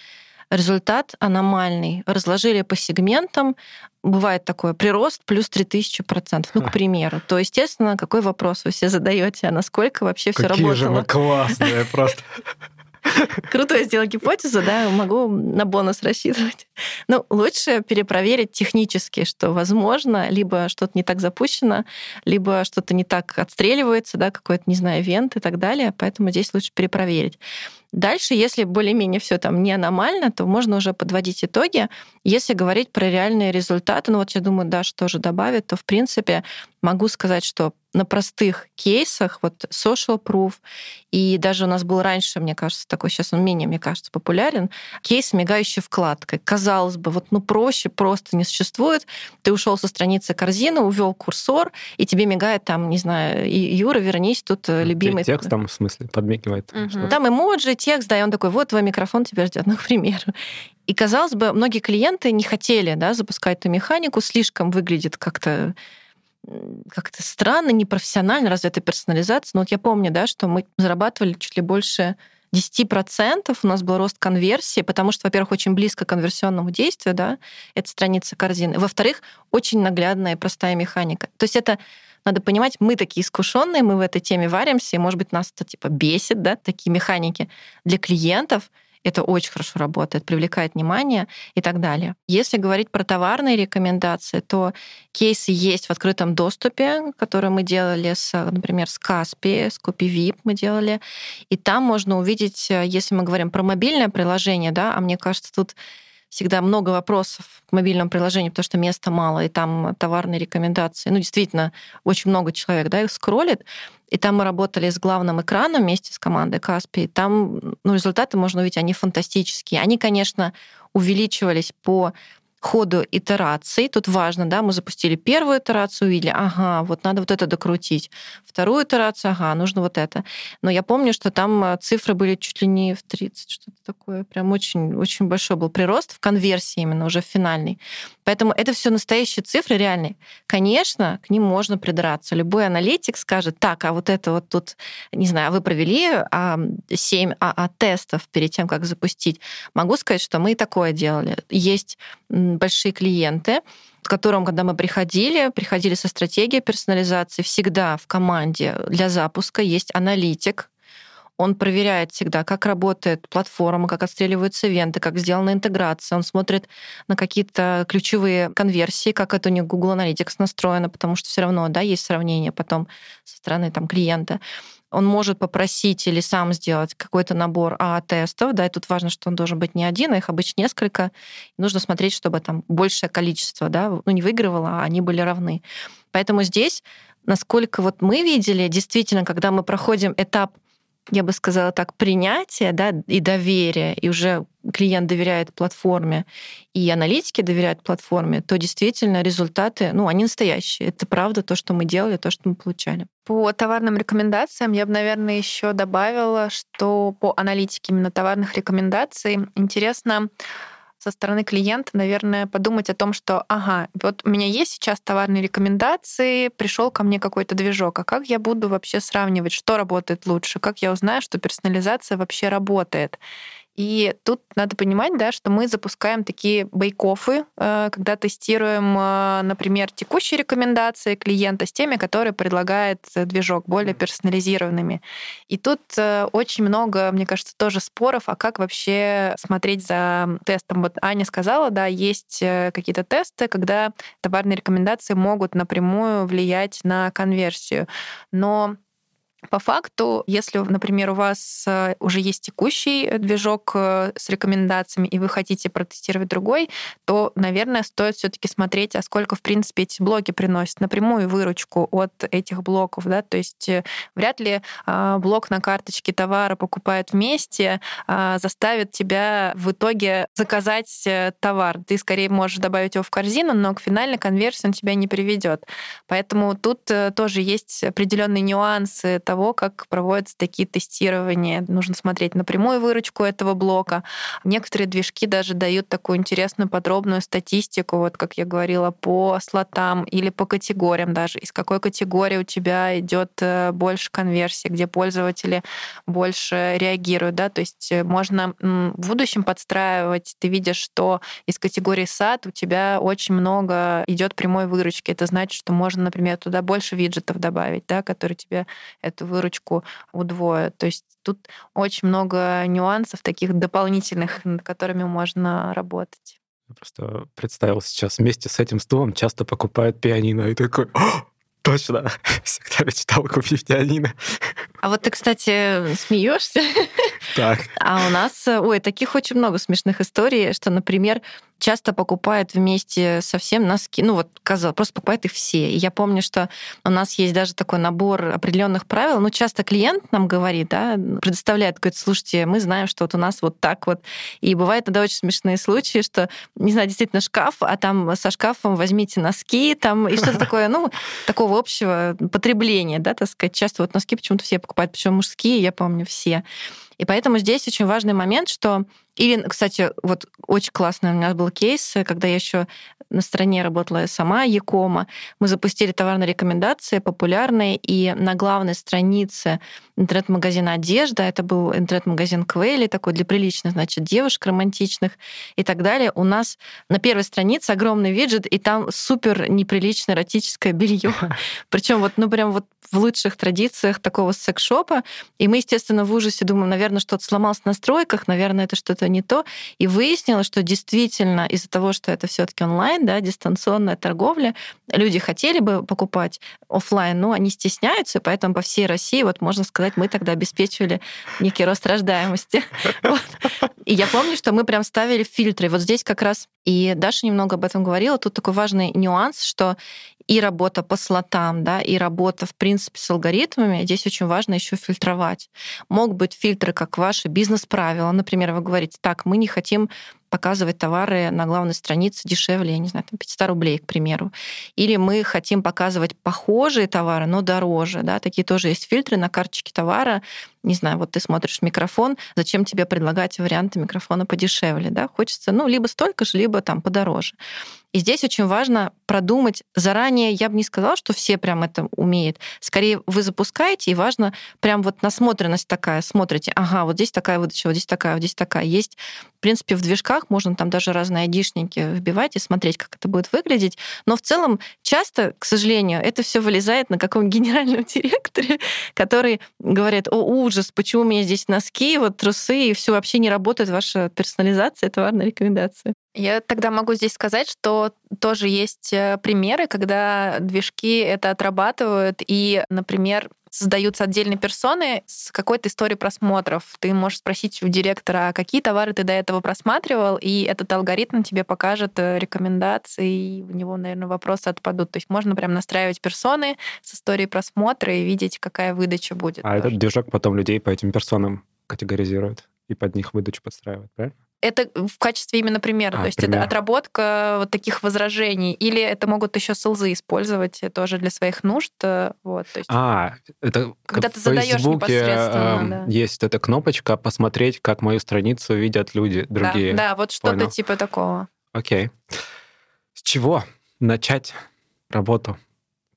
результат аномальный, разложили по сегментам, бывает такое, прирост плюс 3000%, ну, к примеру. То, естественно, какой вопрос вы все задаете, а насколько вообще все работало? Какие же мы классные просто. Круто я сделала гипотезу, да, могу на бонус рассчитывать. Ну, лучше перепроверить технически, что возможно, либо что-то не так запущено, либо что-то не так отстреливается, да, какой-то, не знаю, вент и так далее. Поэтому здесь лучше перепроверить. Дальше, если более-менее все там не аномально, то можно уже подводить итоги. Если говорить про реальные результаты, ну вот я думаю, Даша тоже добавит, то в принципе могу сказать, что на простых кейсах, вот social proof, и даже у нас был раньше, мне кажется, такой, сейчас он менее, мне кажется, популярен, кейс с мигающей вкладкой. Казалось бы, вот ну проще просто не существует. Ты ушел со страницы корзины, увел курсор, и тебе мигает там, не знаю, Юра, вернись, тут э, любимый... Текст там, в смысле, подмигивает. Угу. Там эмоджи, текст, да, и он такой, вот твой микрофон тебя ждет, ну, к примеру. И, казалось бы, многие клиенты не хотели да, запускать эту механику, слишком выглядит как-то как-то странно, непрофессионально, разве это персонализация? Но вот я помню, да, что мы зарабатывали чуть ли больше 10% у нас был рост конверсии, потому что, во-первых, очень близко к конверсионному действию, да, это страница корзины. Во-вторых, очень наглядная и простая механика. То есть это надо понимать, мы такие искушенные, мы в этой теме варимся, и, может быть, нас это типа бесит, да, такие механики. Для клиентов это очень хорошо работает, привлекает внимание и так далее. Если говорить про товарные рекомендации, то кейсы есть в открытом доступе, которые мы делали, с, например, с Каспи, с CopyVip мы делали. И там можно увидеть, если мы говорим про мобильное приложение, да, а мне кажется, тут всегда много вопросов к мобильному приложению, потому что места мало, и там товарные рекомендации. Ну, действительно, очень много человек да, их скроллит. И там мы работали с главным экраном вместе с командой Каспи. Там ну, результаты можно увидеть, они фантастические. Они, конечно, увеличивались по ходу итераций. Тут важно, да, мы запустили первую итерацию, увидели, ага, вот надо вот это докрутить. Вторую итерацию, ага, нужно вот это. Но я помню, что там э, цифры были чуть ли не в 30, что-то такое. Прям очень, очень большой был прирост в конверсии именно уже в финальной. Поэтому это все настоящие цифры реальные. Конечно, к ним можно придраться. Любой аналитик скажет, так, а вот это вот тут, не знаю, а вы провели 7 АА-тестов перед тем, как запустить. Могу сказать, что мы и такое делали. Есть большие клиенты, к которым, когда мы приходили, приходили со стратегией персонализации, всегда в команде для запуска есть аналитик, он проверяет всегда, как работает платформа, как отстреливаются ивенты, как сделана интеграция. Он смотрит на какие-то ключевые конверсии, как это у них Google Analytics настроено, потому что все равно да, есть сравнение потом со стороны там, клиента он может попросить или сам сделать какой-то набор А-тестов, да, и тут важно, что он должен быть не один, а их обычно несколько. Нужно смотреть, чтобы там большее количество, да, ну, не выигрывало, а они были равны. Поэтому здесь, насколько вот мы видели, действительно, когда мы проходим этап я бы сказала так, принятие да, и доверие, и уже клиент доверяет платформе, и аналитики доверяют платформе, то действительно результаты, ну, они настоящие. Это правда то, что мы делали, то, что мы получали. По товарным рекомендациям я бы, наверное, еще добавила, что по аналитике именно товарных рекомендаций интересно со стороны клиента, наверное, подумать о том, что, ага, вот у меня есть сейчас товарные рекомендации, пришел ко мне какой-то движок, а как я буду вообще сравнивать, что работает лучше, как я узнаю, что персонализация вообще работает. И тут надо понимать, да, что мы запускаем такие бейкофы, э, когда тестируем, э, например, текущие рекомендации клиента с теми, которые предлагает движок, более персонализированными. И тут э, очень много, мне кажется, тоже споров, а как вообще смотреть за тестом. Вот Аня сказала, да, есть какие-то тесты, когда товарные рекомендации могут напрямую влиять на конверсию. Но по факту, если, например, у вас э, уже есть текущий э, движок э, с рекомендациями, и вы хотите протестировать другой, то, наверное, стоит все таки смотреть, а сколько, в принципе, эти блоки приносят напрямую выручку от этих блоков. Да? То есть вряд ли а, блок на карточке товара покупает вместе а, заставит тебя в итоге заказать товар. Ты скорее можешь добавить его в корзину, но к финальной конверсии он тебя не приведет. Поэтому тут тоже есть определенные нюансы того, как проводятся такие тестирования. Нужно смотреть на прямую выручку этого блока. Некоторые движки даже дают такую интересную подробную статистику, вот как я говорила, по слотам или по категориям даже. Из какой категории у тебя идет э, больше конверсии, где пользователи больше реагируют. Да? То есть э, можно в будущем подстраивать. Ты видишь, что из категории сад у тебя очень много идет прямой выручки. Это значит, что можно, например, туда больше виджетов добавить, да, которые тебе эту выручку удвоят. То есть тут очень много нюансов таких дополнительных, над которыми можно работать. Я просто представил сейчас вместе с этим стулом часто покупают пианино и такой, Точно. Всегда мечтал купить пианино. А вот ты, кстати, смеешься. Так. А у нас, ой, таких очень много смешных историй, что, например, часто покупают вместе со всем носки. Ну вот, казалось, просто покупают их все. И я помню, что у нас есть даже такой набор определенных правил. Ну, часто клиент нам говорит, да, предоставляет, говорит, слушайте, мы знаем, что вот у нас вот так вот. И бывает тогда очень смешные случаи, что, не знаю, действительно шкаф, а там со шкафом возьмите носки, там, и что-то такое, ну, такого общего потребления, да, так сказать. Часто вот носки почему-то все покупают, причем мужские, я помню, все. И поэтому здесь очень важный момент, что или, кстати, вот очень классный у меня был кейс, когда я еще на стороне работала сама Якома. Мы запустили товарные рекомендации популярные, и на главной странице интернет-магазина «Одежда», это был интернет-магазин Квейли, такой для приличных, значит, девушек романтичных и так далее, у нас на первой странице огромный виджет, и там супер неприличное эротическое белье. Причем вот, ну, прям вот в лучших традициях такого секс-шопа. И мы, естественно, в ужасе думаем, наверное, что-то сломалось в настройках, наверное, это что-то не то. И выяснилось, что действительно из-за того, что это все таки онлайн, да, дистанционная торговля, люди хотели бы покупать офлайн, но они стесняются, поэтому по всей России, вот можно сказать, мы тогда обеспечивали некий рост рождаемости. И я помню, что мы прям ставили фильтры. Вот здесь как раз и Даша немного об этом говорила. Тут такой важный нюанс, что и работа по слотам, да, и работа, в принципе, с алгоритмами, здесь очень важно еще фильтровать. Могут быть фильтры, как ваши бизнес-правила. Например, вы говорите, так, мы не хотим показывать товары на главной странице дешевле, я не знаю, там 500 рублей, к примеру. Или мы хотим показывать похожие товары, но дороже. Да? Такие тоже есть фильтры на карточке товара. Не знаю, вот ты смотришь микрофон, зачем тебе предлагать варианты микрофона подешевле? Да? Хочется, ну, либо столько же, либо там подороже. И здесь очень важно продумать заранее. Я бы не сказала, что все прям это умеют. Скорее, вы запускаете, и важно прям вот насмотренность такая. Смотрите, ага, вот здесь такая выдача, вот здесь такая, вот здесь такая. Есть, в принципе, в движках можно там даже разные айдишники вбивать и смотреть, как это будет выглядеть. Но в целом часто, к сожалению, это все вылезает на каком-нибудь генеральном директоре, который говорит, о, ужас, почему у меня здесь носки, вот трусы, и все вообще не работает ваша персонализация товарной рекомендации. Я тогда могу здесь сказать, что тоже есть э, примеры, когда движки это отрабатывают, и, например, создаются отдельные персоны с какой-то историей просмотров. Ты можешь спросить у директора, а какие товары ты до этого просматривал, и этот алгоритм тебе покажет э, рекомендации, и в него, наверное, вопросы отпадут. То есть можно прям настраивать персоны с историей просмотра и видеть, какая выдача будет. А тоже. этот движок потом людей по этим персонам категоризирует и под них выдачу подстраивает, правильно? Это в качестве именно примера, а, то есть пример. это отработка вот таких возражений, или это могут еще селзы использовать тоже для своих нужд. Э, вот, то есть, а, это когда ты задаешь непосредственно. Э, да. Есть эта кнопочка посмотреть, как мою страницу видят люди другие. Да, да вот что-то типа такого. Окей. С чего начать работу?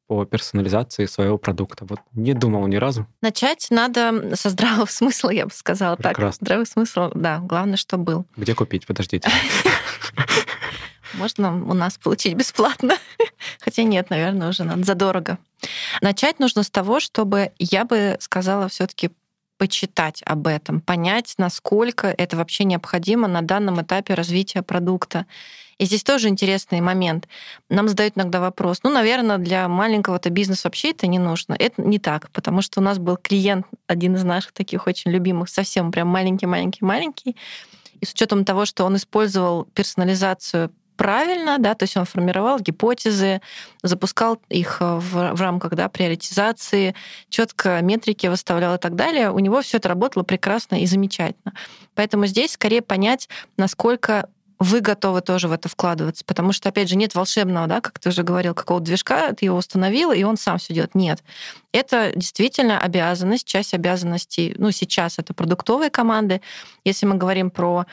По персонализации своего продукта? Вот не думал ни разу. Начать надо со здравого смысла, я бы сказала Прекрасно. так. Здравый смысл, да, главное, что был. Где купить? Подождите. Можно у нас получить бесплатно. Хотя нет, наверное, уже надо задорого. Начать нужно с того, чтобы, я бы сказала, все таки почитать об этом, понять, насколько это вообще необходимо на данном этапе развития продукта. И здесь тоже интересный момент. Нам задают иногда вопрос, ну, наверное, для маленького-то бизнеса вообще это не нужно. Это не так, потому что у нас был клиент, один из наших таких очень любимых, совсем прям маленький-маленький-маленький, и с учетом того, что он использовал персонализацию правильно, да, то есть он формировал гипотезы, запускал их э, в, в рамках да, приоритизации, четко метрики выставлял и так далее, у него все это работало прекрасно и замечательно. Поэтому здесь скорее понять, насколько вы готовы тоже в это вкладываться, потому что, опять же, нет волшебного, да, как ты уже говорил, какого-то движка, ты его установил, и он сам все делает. Нет. Это действительно обязанность, часть обязанностей, ну, сейчас это продуктовые команды. Если мы говорим про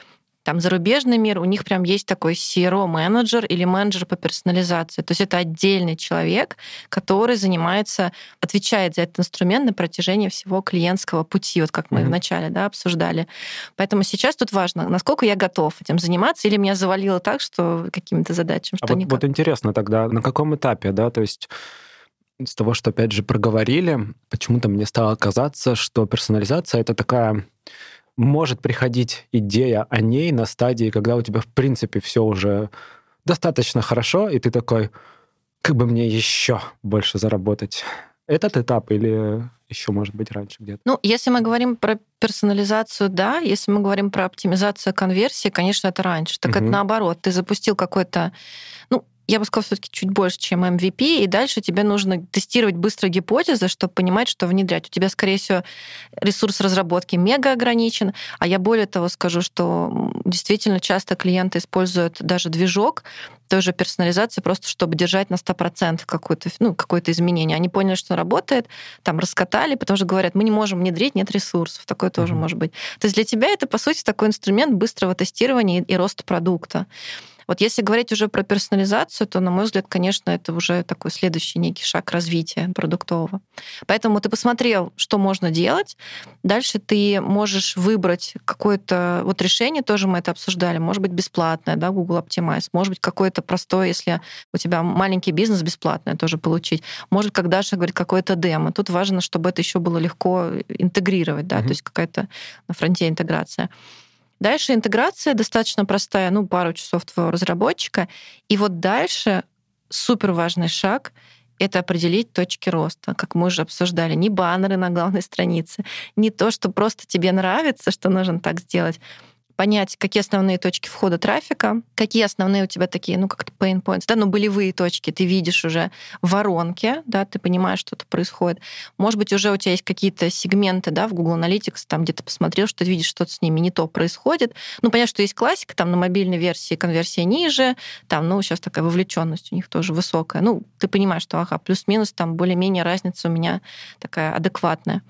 там зарубежный мир, у них прям есть такой CRO-менеджер или менеджер по персонализации. То есть это отдельный человек, который занимается, отвечает за этот инструмент на протяжении всего клиентского пути, вот как мы mm-hmm. вначале да, обсуждали. Поэтому сейчас тут важно, насколько я готов этим заниматься, или меня завалило так, что какими-то задачами, а что а никак. Вот, вот интересно тогда, на каком этапе, да, то есть с того, что, опять же, проговорили, почему-то мне стало казаться, что персонализация — это такая может приходить идея о ней на стадии, когда у тебя, в принципе, все уже достаточно хорошо, и ты такой, как бы мне еще больше заработать. Этот этап или еще, может быть, раньше где-то? Ну, если мы говорим про персонализацию, да. Если мы говорим про оптимизацию конверсии, конечно, это раньше. Так угу. это наоборот. Ты запустил какой-то... Ну, я бы сказала, все-таки чуть больше, чем MVP, и дальше тебе нужно тестировать быстро гипотезы, чтобы понимать, что внедрять. У тебя, скорее всего, ресурс разработки мега ограничен, а я более того скажу, что действительно часто клиенты используют даже движок той же персонализации, просто чтобы держать на 100% какое-то ну, какое изменение. Они поняли, что работает, там раскатали, потому что говорят, мы не можем внедрить, нет ресурсов. Такое mm-hmm. тоже может быть. То есть для тебя это, по сути, такой инструмент быстрого тестирования и, и роста продукта. Вот если говорить уже про персонализацию, то, на мой взгляд, конечно, это уже такой следующий некий шаг развития продуктового. Поэтому ты посмотрел, что можно делать. Дальше ты можешь выбрать какое-то вот решение, тоже мы это обсуждали, может быть, бесплатное, да, Google Optimize, может быть, какое-то простое, если у тебя маленький бизнес, бесплатное тоже получить. Может, как Даша говорит, какое-то демо. Тут важно, чтобы это еще было легко интегрировать, да, mm-hmm. то есть какая-то на фронте интеграция. Дальше интеграция достаточно простая, ну, пару часов твоего разработчика. И вот дальше супер важный шаг — это определить точки роста, как мы уже обсуждали. Не баннеры на главной странице, не то, что просто тебе нравится, что нужно так сделать. Понять, какие основные точки входа трафика, какие основные у тебя такие, ну, как-то pain points, да, ну, болевые точки, ты видишь уже воронки, да, ты понимаешь, что-то происходит. Может быть, уже у тебя есть какие-то сегменты, да, в Google Analytics, там где-то посмотрел, что ты видишь, что-то с ними не то происходит. Ну, понятно, что есть классика, там на мобильной версии конверсия ниже, там, ну, сейчас такая вовлеченность у них тоже высокая. Ну, ты понимаешь, что, ага, плюс-минус, там более-менее разница у меня такая адекватная.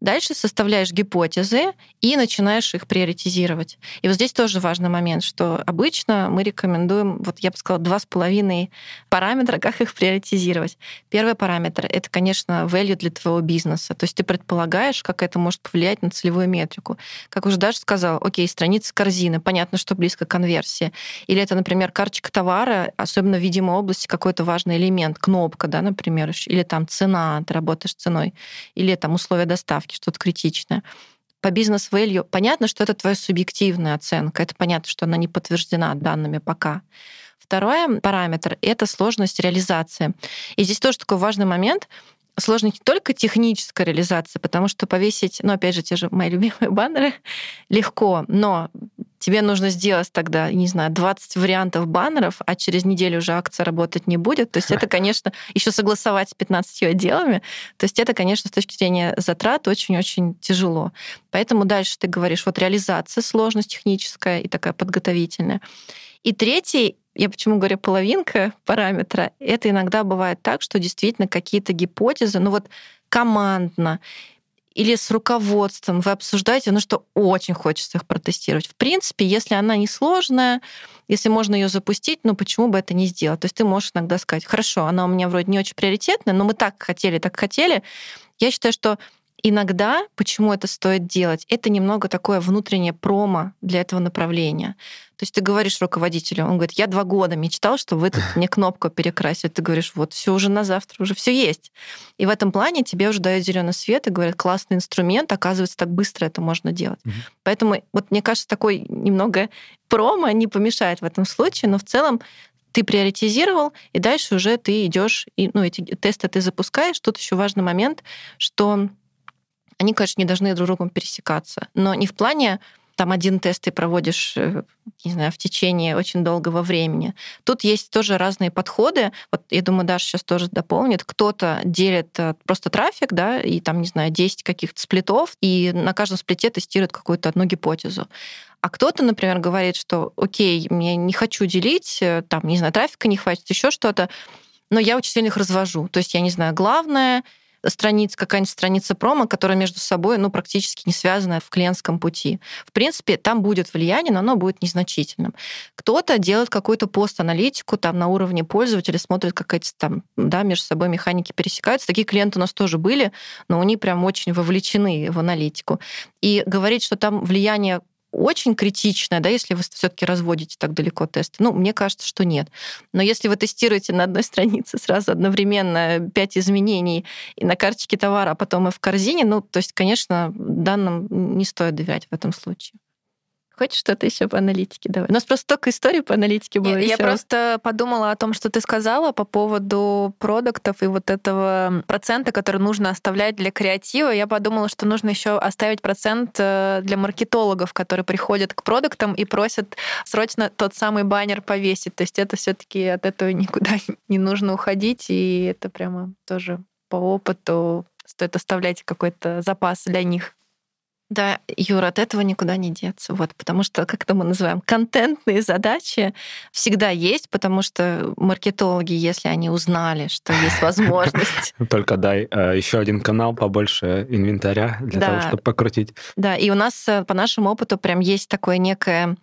Дальше составляешь гипотезы и начинаешь их приоритизировать. И вот здесь тоже важный момент, что обычно мы рекомендуем, вот я бы сказала, два с половиной параметра, как их приоритизировать. Первый параметр — это, конечно, value для твоего бизнеса. То есть ты предполагаешь, как это может повлиять на целевую метрику. Как уже даже сказал, окей, страница корзины, понятно, что близко к конверсии. Или это, например, карточка товара, особенно в видимой области какой-то важный элемент, кнопка, да, например, или там цена, ты работаешь ценой, или там условия доставки ставки, что-то критичное. По бизнес-вэлью понятно, что это твоя субъективная оценка. Это понятно, что она не подтверждена данными пока. Второй параметр — это сложность реализации. И здесь тоже такой важный момент — сложно не только техническая реализация, потому что повесить, ну, опять же, те же мои любимые баннеры легко, но тебе нужно сделать тогда, не знаю, 20 вариантов баннеров, а через неделю уже акция работать не будет. То есть это, конечно, еще согласовать с 15 отделами. То есть это, конечно, с точки зрения затрат очень-очень тяжело. Поэтому дальше ты говоришь, вот реализация, сложность техническая и такая подготовительная. И третий я почему говорю половинка параметра, это иногда бывает так, что действительно какие-то гипотезы, ну вот командно или с руководством вы обсуждаете, ну что очень хочется их протестировать. В принципе, если она не сложная, если можно ее запустить, ну почему бы это не сделать? То есть ты можешь иногда сказать, хорошо, она у меня вроде не очень приоритетная, но мы так хотели, так хотели. Я считаю, что иногда, почему это стоит делать, это немного такое внутреннее промо для этого направления. То есть ты говоришь руководителю, он говорит, я два года мечтал, что вы тут мне кнопку перекрасили. Ты говоришь, вот все уже на завтра, уже все есть. И в этом плане тебе уже дают зеленый свет и говорят, классный инструмент, оказывается, так быстро это можно делать. Угу. Поэтому вот мне кажется, такой немного промо не помешает в этом случае, но в целом ты приоритизировал, и дальше уже ты идешь, и ну, эти тесты ты запускаешь. Тут еще важный момент, что они, конечно, не должны друг другом пересекаться, но не в плане там один тест ты проводишь, э, не знаю, в течение очень долгого времени. Тут есть тоже разные подходы. Вот я думаю, Даша сейчас тоже дополнит. Кто-то делит э, просто трафик, да, и там, не знаю, 10 каких-то сплитов, и на каждом сплите тестирует какую-то одну гипотезу. А кто-то, например, говорит, что окей, мне не хочу делить, э, там, не знаю, трафика не хватит, еще что-то, но я очень сильно их развожу. То есть я не знаю, главное страница, какая-нибудь страница промо, которая между собой ну, практически не связана в клиентском пути. В принципе, там будет влияние, но оно будет незначительным. Кто-то делает какую-то пост-аналитику там на уровне пользователя, смотрит, как эти там да, между собой механики пересекаются. Такие клиенты у нас тоже были, но они прям очень вовлечены в аналитику. И говорить, что там влияние очень критичная, да, если вы все-таки разводите так далеко тесты? Ну, мне кажется, что нет. Но если вы тестируете на одной странице сразу одновременно пять изменений и на карточке товара, а потом и в корзине, ну, то есть, конечно, данным не стоит доверять в этом случае. Хочешь что-то еще по аналитике? Давай. У нас просто столько историй по аналитике было. Я, я просто подумала о том, что ты сказала по поводу продуктов и вот этого процента, который нужно оставлять для креатива. Я подумала, что нужно еще оставить процент э, для маркетологов, которые приходят к продуктам и просят срочно тот самый баннер повесить. То есть это все-таки от этого никуда не нужно уходить, и это прямо тоже по опыту стоит оставлять какой-то запас для них. Да, Юра, от этого никуда не деться. Вот, потому что, как это мы называем, контентные задачи всегда есть, потому что маркетологи, если они узнали, что есть возможность... Только дай э, еще один канал побольше инвентаря для того, чтобы покрутить. Да, и у нас э, по нашему опыту прям есть такое некое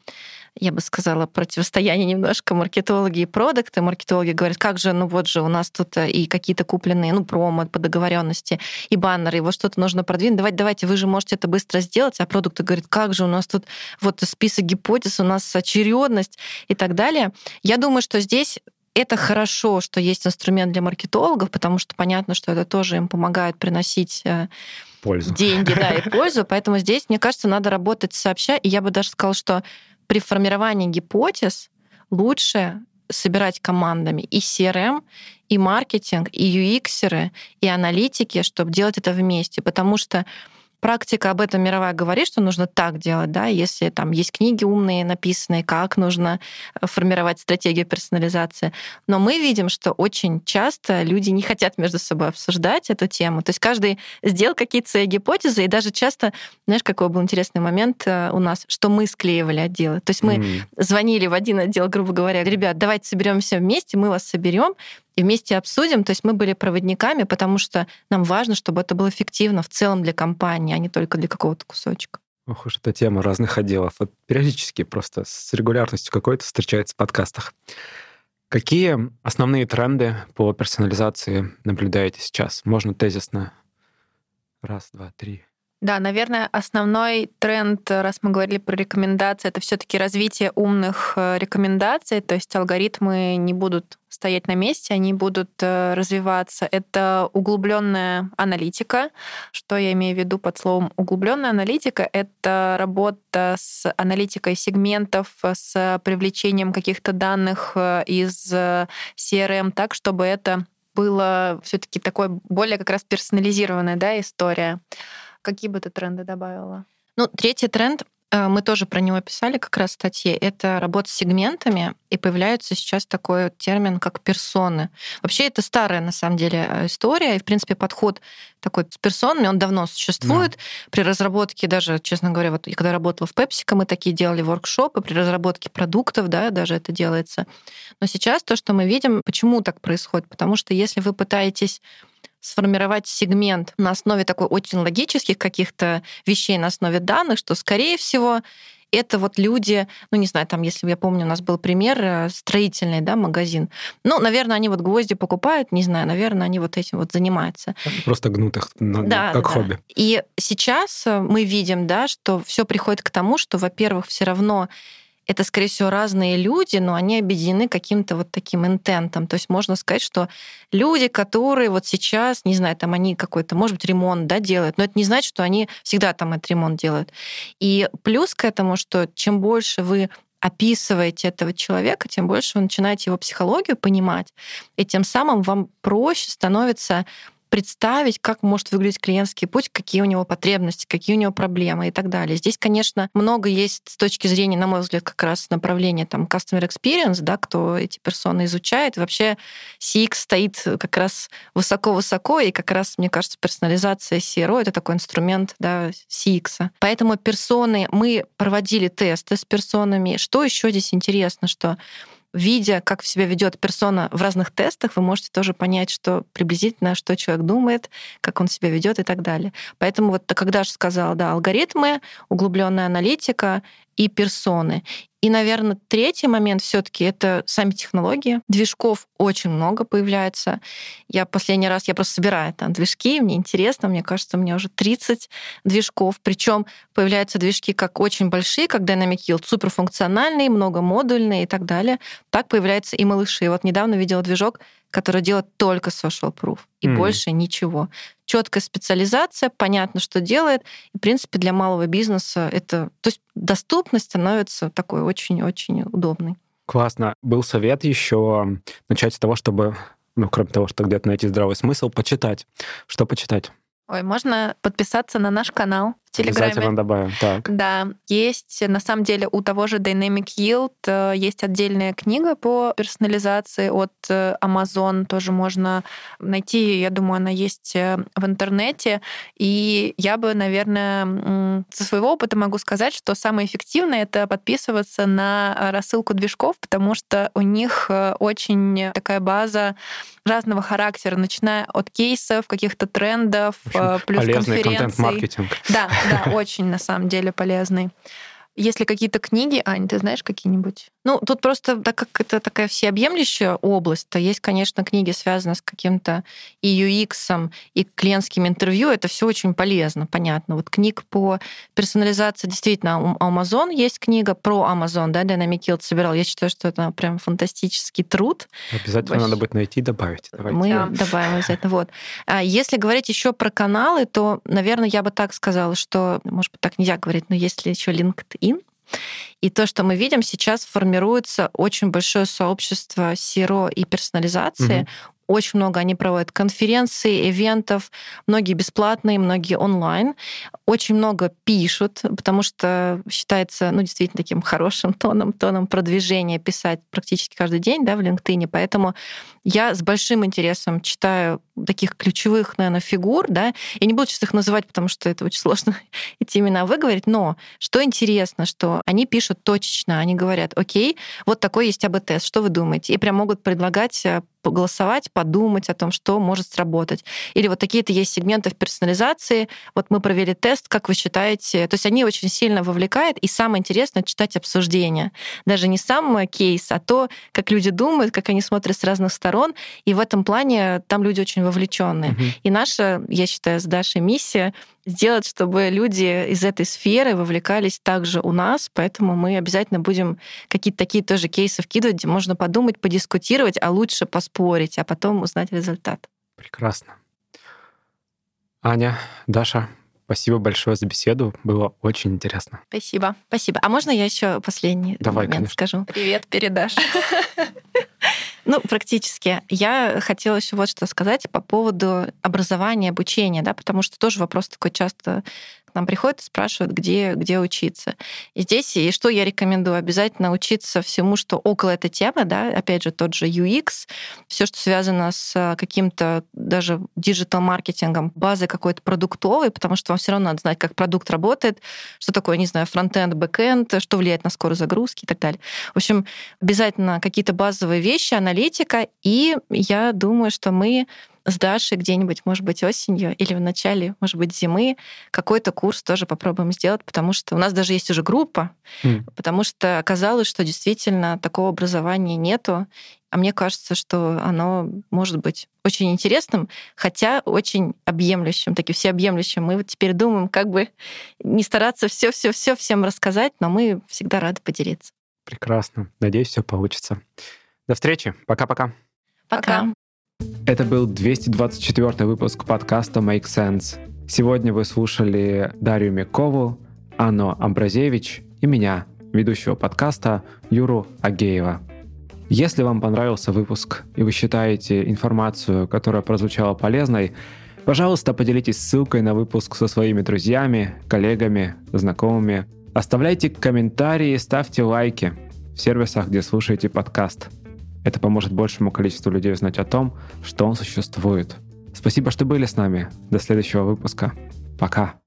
я бы сказала, противостояние немножко маркетологи и продукты. Маркетологи говорят, как же, ну вот же у нас тут э, и какие-то купленные, ну, промо по договоренности, и баннеры, и вот что-то нужно продвинуть. Давайте, давайте, вы же можете это быстро сделать. А продукты говорят, как же у нас тут вот список гипотез, у нас очередность и так далее. Я думаю, что здесь это хорошо, что есть инструмент для маркетологов, потому что понятно, что это тоже им помогает приносить э, пользу. деньги, да, и пользу. Поэтому здесь, мне кажется, надо работать сообща. И я бы даже сказала, что при формировании гипотез лучше собирать командами и CRM, и маркетинг, и UX, и аналитики, чтобы делать это вместе. Потому что практика об этом мировая говорит, что нужно так делать, да, если там есть книги умные, написанные, как нужно э, формировать стратегию персонализации. Но мы видим, что очень часто люди не хотят между собой обсуждать эту тему. То есть каждый сделал какие-то свои гипотезы, и даже часто, знаешь, какой был интересный момент э, у нас, что мы склеивали отделы. То есть мы mm. звонили в один отдел, грубо говоря, ребят, давайте соберемся вместе, мы вас соберем, и вместе обсудим. То есть мы были проводниками, потому что нам важно, чтобы это было эффективно в целом для компании, а не только для какого-то кусочка. Ох уж эта тема разных отделов. Вот периодически просто с регулярностью какой-то встречается в подкастах. Какие основные тренды по персонализации наблюдаете сейчас? Можно тезисно. Раз, два, три. Да, наверное, основной тренд, раз мы говорили про рекомендации, это все-таки развитие умных э, рекомендаций, то есть алгоритмы не будут стоять на месте, они будут э, развиваться. Это углубленная аналитика. Что я имею в виду под словом углубленная аналитика? Это работа с аналитикой сегментов, с привлечением каких-то данных э, из CRM так, чтобы это было все-таки такой более как раз персонализированная да, история. Какие бы ты тренды добавила? Ну, третий тренд, э, мы тоже про него писали как раз в статье, это работа с сегментами, и появляется сейчас такой термин, как персоны. Вообще это старая, на самом деле, э, история, и, в принципе, подход такой с персонами, он давно существует. Да. При разработке даже, честно говоря, вот я когда работала в PepsiCo, мы такие делали воркшопы, при разработке продуктов, да, даже это делается. Но сейчас то, что мы видим, почему так происходит? Потому что если вы пытаетесь сформировать сегмент на основе такой очень логических каких-то вещей, на основе данных, что, скорее всего, это вот люди, ну, не знаю, там, если я помню, у нас был пример, э, строительный, да, магазин. Ну, наверное, они вот гвозди покупают, не знаю, наверное, они вот этим вот занимаются. Просто гнут их на, да, как да. хобби. И сейчас э, мы видим, да, что все приходит к тому, что, во-первых, все равно это, скорее всего, разные люди, но они объединены каким-то вот таким интентом. То есть можно сказать, что люди, которые вот сейчас, не знаю, там они какой-то, может быть, ремонт да, делают, но это не значит, что они всегда там этот ремонт делают. И плюс к этому, что чем больше вы описываете этого человека, тем больше вы начинаете его психологию понимать, и тем самым вам проще становится представить, как может выглядеть клиентский путь, какие у него потребности, какие у него проблемы и так далее. Здесь, конечно, много есть с точки зрения, на мой взгляд, как раз направления там customer experience, да, кто эти персоны изучает. Вообще CX стоит как раз высоко-высоко, и как раз, мне кажется, персонализация CRO — это такой инструмент да, CX. Поэтому персоны, мы проводили тесты с персонами. Что еще здесь интересно, что видя, как себя ведет персона в разных тестах, вы можете тоже понять, что приблизительно, что человек думает, как он себя ведет и так далее. Поэтому вот когда же сказала, да, алгоритмы, углубленная аналитика и персоны. И, наверное, третий момент все-таки это сами технологии. Движков очень много появляется. Я последний раз, я просто собираю там движки, мне интересно, мне кажется, у меня уже 30 движков. Причем появляются движки как очень большие, как Dynamic Yield, суперфункциональные, многомодульные и так далее. Так появляются и малыши. Вот недавно видела движок, который делает только social proof и mm. больше ничего. Четкая специализация, понятно, что делает. И, в принципе, для малого бизнеса это... То есть доступность становится такой очень-очень удобной. Классно. Был совет еще начать с того, чтобы, ну, кроме того, что где-то найти здравый смысл, почитать. Что почитать? Ой, можно подписаться на наш канал. Телеграме. Обязательно добавим. Так. Да, есть, на самом деле, у того же Dynamic Yield э, есть отдельная книга по персонализации от э, Amazon, тоже можно найти, я думаю, она есть э, в интернете. И я бы, наверное, со своего опыта могу сказать, что самое эффективное — это подписываться на рассылку движков, потому что у них общем, такая база разного характера, начиная от кейсов, каких-то трендов, плюс полезный конференций. контент-маркетинг. Да, да, очень на самом деле полезный. Если какие-то книги, Ань, ты знаешь какие-нибудь? Ну, тут просто, так как это такая всеобъемлющая область, то есть, конечно, книги, связанные с каким-то и UX, и клиентским интервью, это все очень полезно, понятно. Вот книг по персонализации, действительно, у Amazon есть книга про Amazon, да, Dynamic Yield собирал. Я считаю, что это прям фантастический труд. Обязательно Больше... надо будет найти и добавить. Давайте. Мы да. добавим обязательно. Вот. А если говорить еще про каналы, то, наверное, я бы так сказала, что, может быть, так нельзя говорить, но если еще LinkedIn, и то, что мы видим, сейчас формируется очень большое сообщество SEO и персонализации. Угу. Очень много они проводят конференций, ивентов, многие бесплатные, многие онлайн. Очень много пишут, потому что считается, ну, действительно таким хорошим тоном, тоном продвижения писать практически каждый день, да, в LinkedIn. Поэтому я с большим интересом читаю таких ключевых, наверное, фигур, да, я не буду сейчас их называть, потому что это очень сложно эти имена выговорить, но что интересно, что они пишут точечно, они говорят, окей, вот такой есть АБ-тест, что вы думаете? И прям могут предлагать э, поголосовать, подумать о том, что может сработать. Или вот такие-то есть сегменты в персонализации. Вот мы провели тест, как вы считаете? То есть они очень сильно вовлекают, и самое интересное — читать обсуждения. Даже не сам кейс, а то, как люди думают, как они смотрят с разных сторон. И в этом плане там люди очень вовлеченные. Угу. И наша, я считаю, с Дашей миссия сделать, чтобы люди из этой сферы вовлекались также у нас, поэтому мы обязательно будем какие-то такие тоже кейсы вкидывать, где можно подумать, подискутировать, а лучше поспорить, а потом узнать результат. Прекрасно. Аня, Даша, спасибо большое за беседу. Было очень интересно. Спасибо. Спасибо. А можно я еще последний Давай, момент конечно. скажу? Привет, передашь. Ну, практически. Я хотела еще вот что сказать по поводу образования, обучения, да, потому что тоже вопрос такой часто нам приходят и спрашивают, где, где учиться. И здесь, и что я рекомендую, обязательно учиться всему, что около этой темы, да, опять же, тот же UX, все, что связано с каким-то даже диджитал-маркетингом, базой какой-то продуктовой, потому что вам все равно надо знать, как продукт работает, что такое, не знаю, фронтенд, бэкенд, что влияет на скорость загрузки и так далее. В общем, обязательно какие-то базовые вещи, аналитика, и я думаю, что мы с Дашей где-нибудь, может быть, осенью или в начале, может быть, зимы какой-то курс тоже попробуем сделать, потому что у нас даже есть уже группа, mm. потому что оказалось, что действительно такого образования нету, а мне кажется, что оно может быть очень интересным, хотя очень объемлющим, таки всеобъемлющим. Мы вот теперь думаем, как бы не стараться все-все-все всем рассказать, но мы всегда рады поделиться. Прекрасно. Надеюсь, все получится. До встречи. Пока-пока. Пока. Пока. Это был 224 выпуск подкаста Make Sense. Сегодня вы слушали Дарью Микову, Анну Амбразевич и меня, ведущего подкаста Юру Агеева. Если вам понравился выпуск и вы считаете информацию, которая прозвучала полезной, пожалуйста, поделитесь ссылкой на выпуск со своими друзьями, коллегами, знакомыми. Оставляйте комментарии, ставьте лайки в сервисах, где слушаете подкаст – это поможет большему количеству людей узнать о том, что он существует. Спасибо, что были с нами. До следующего выпуска. Пока.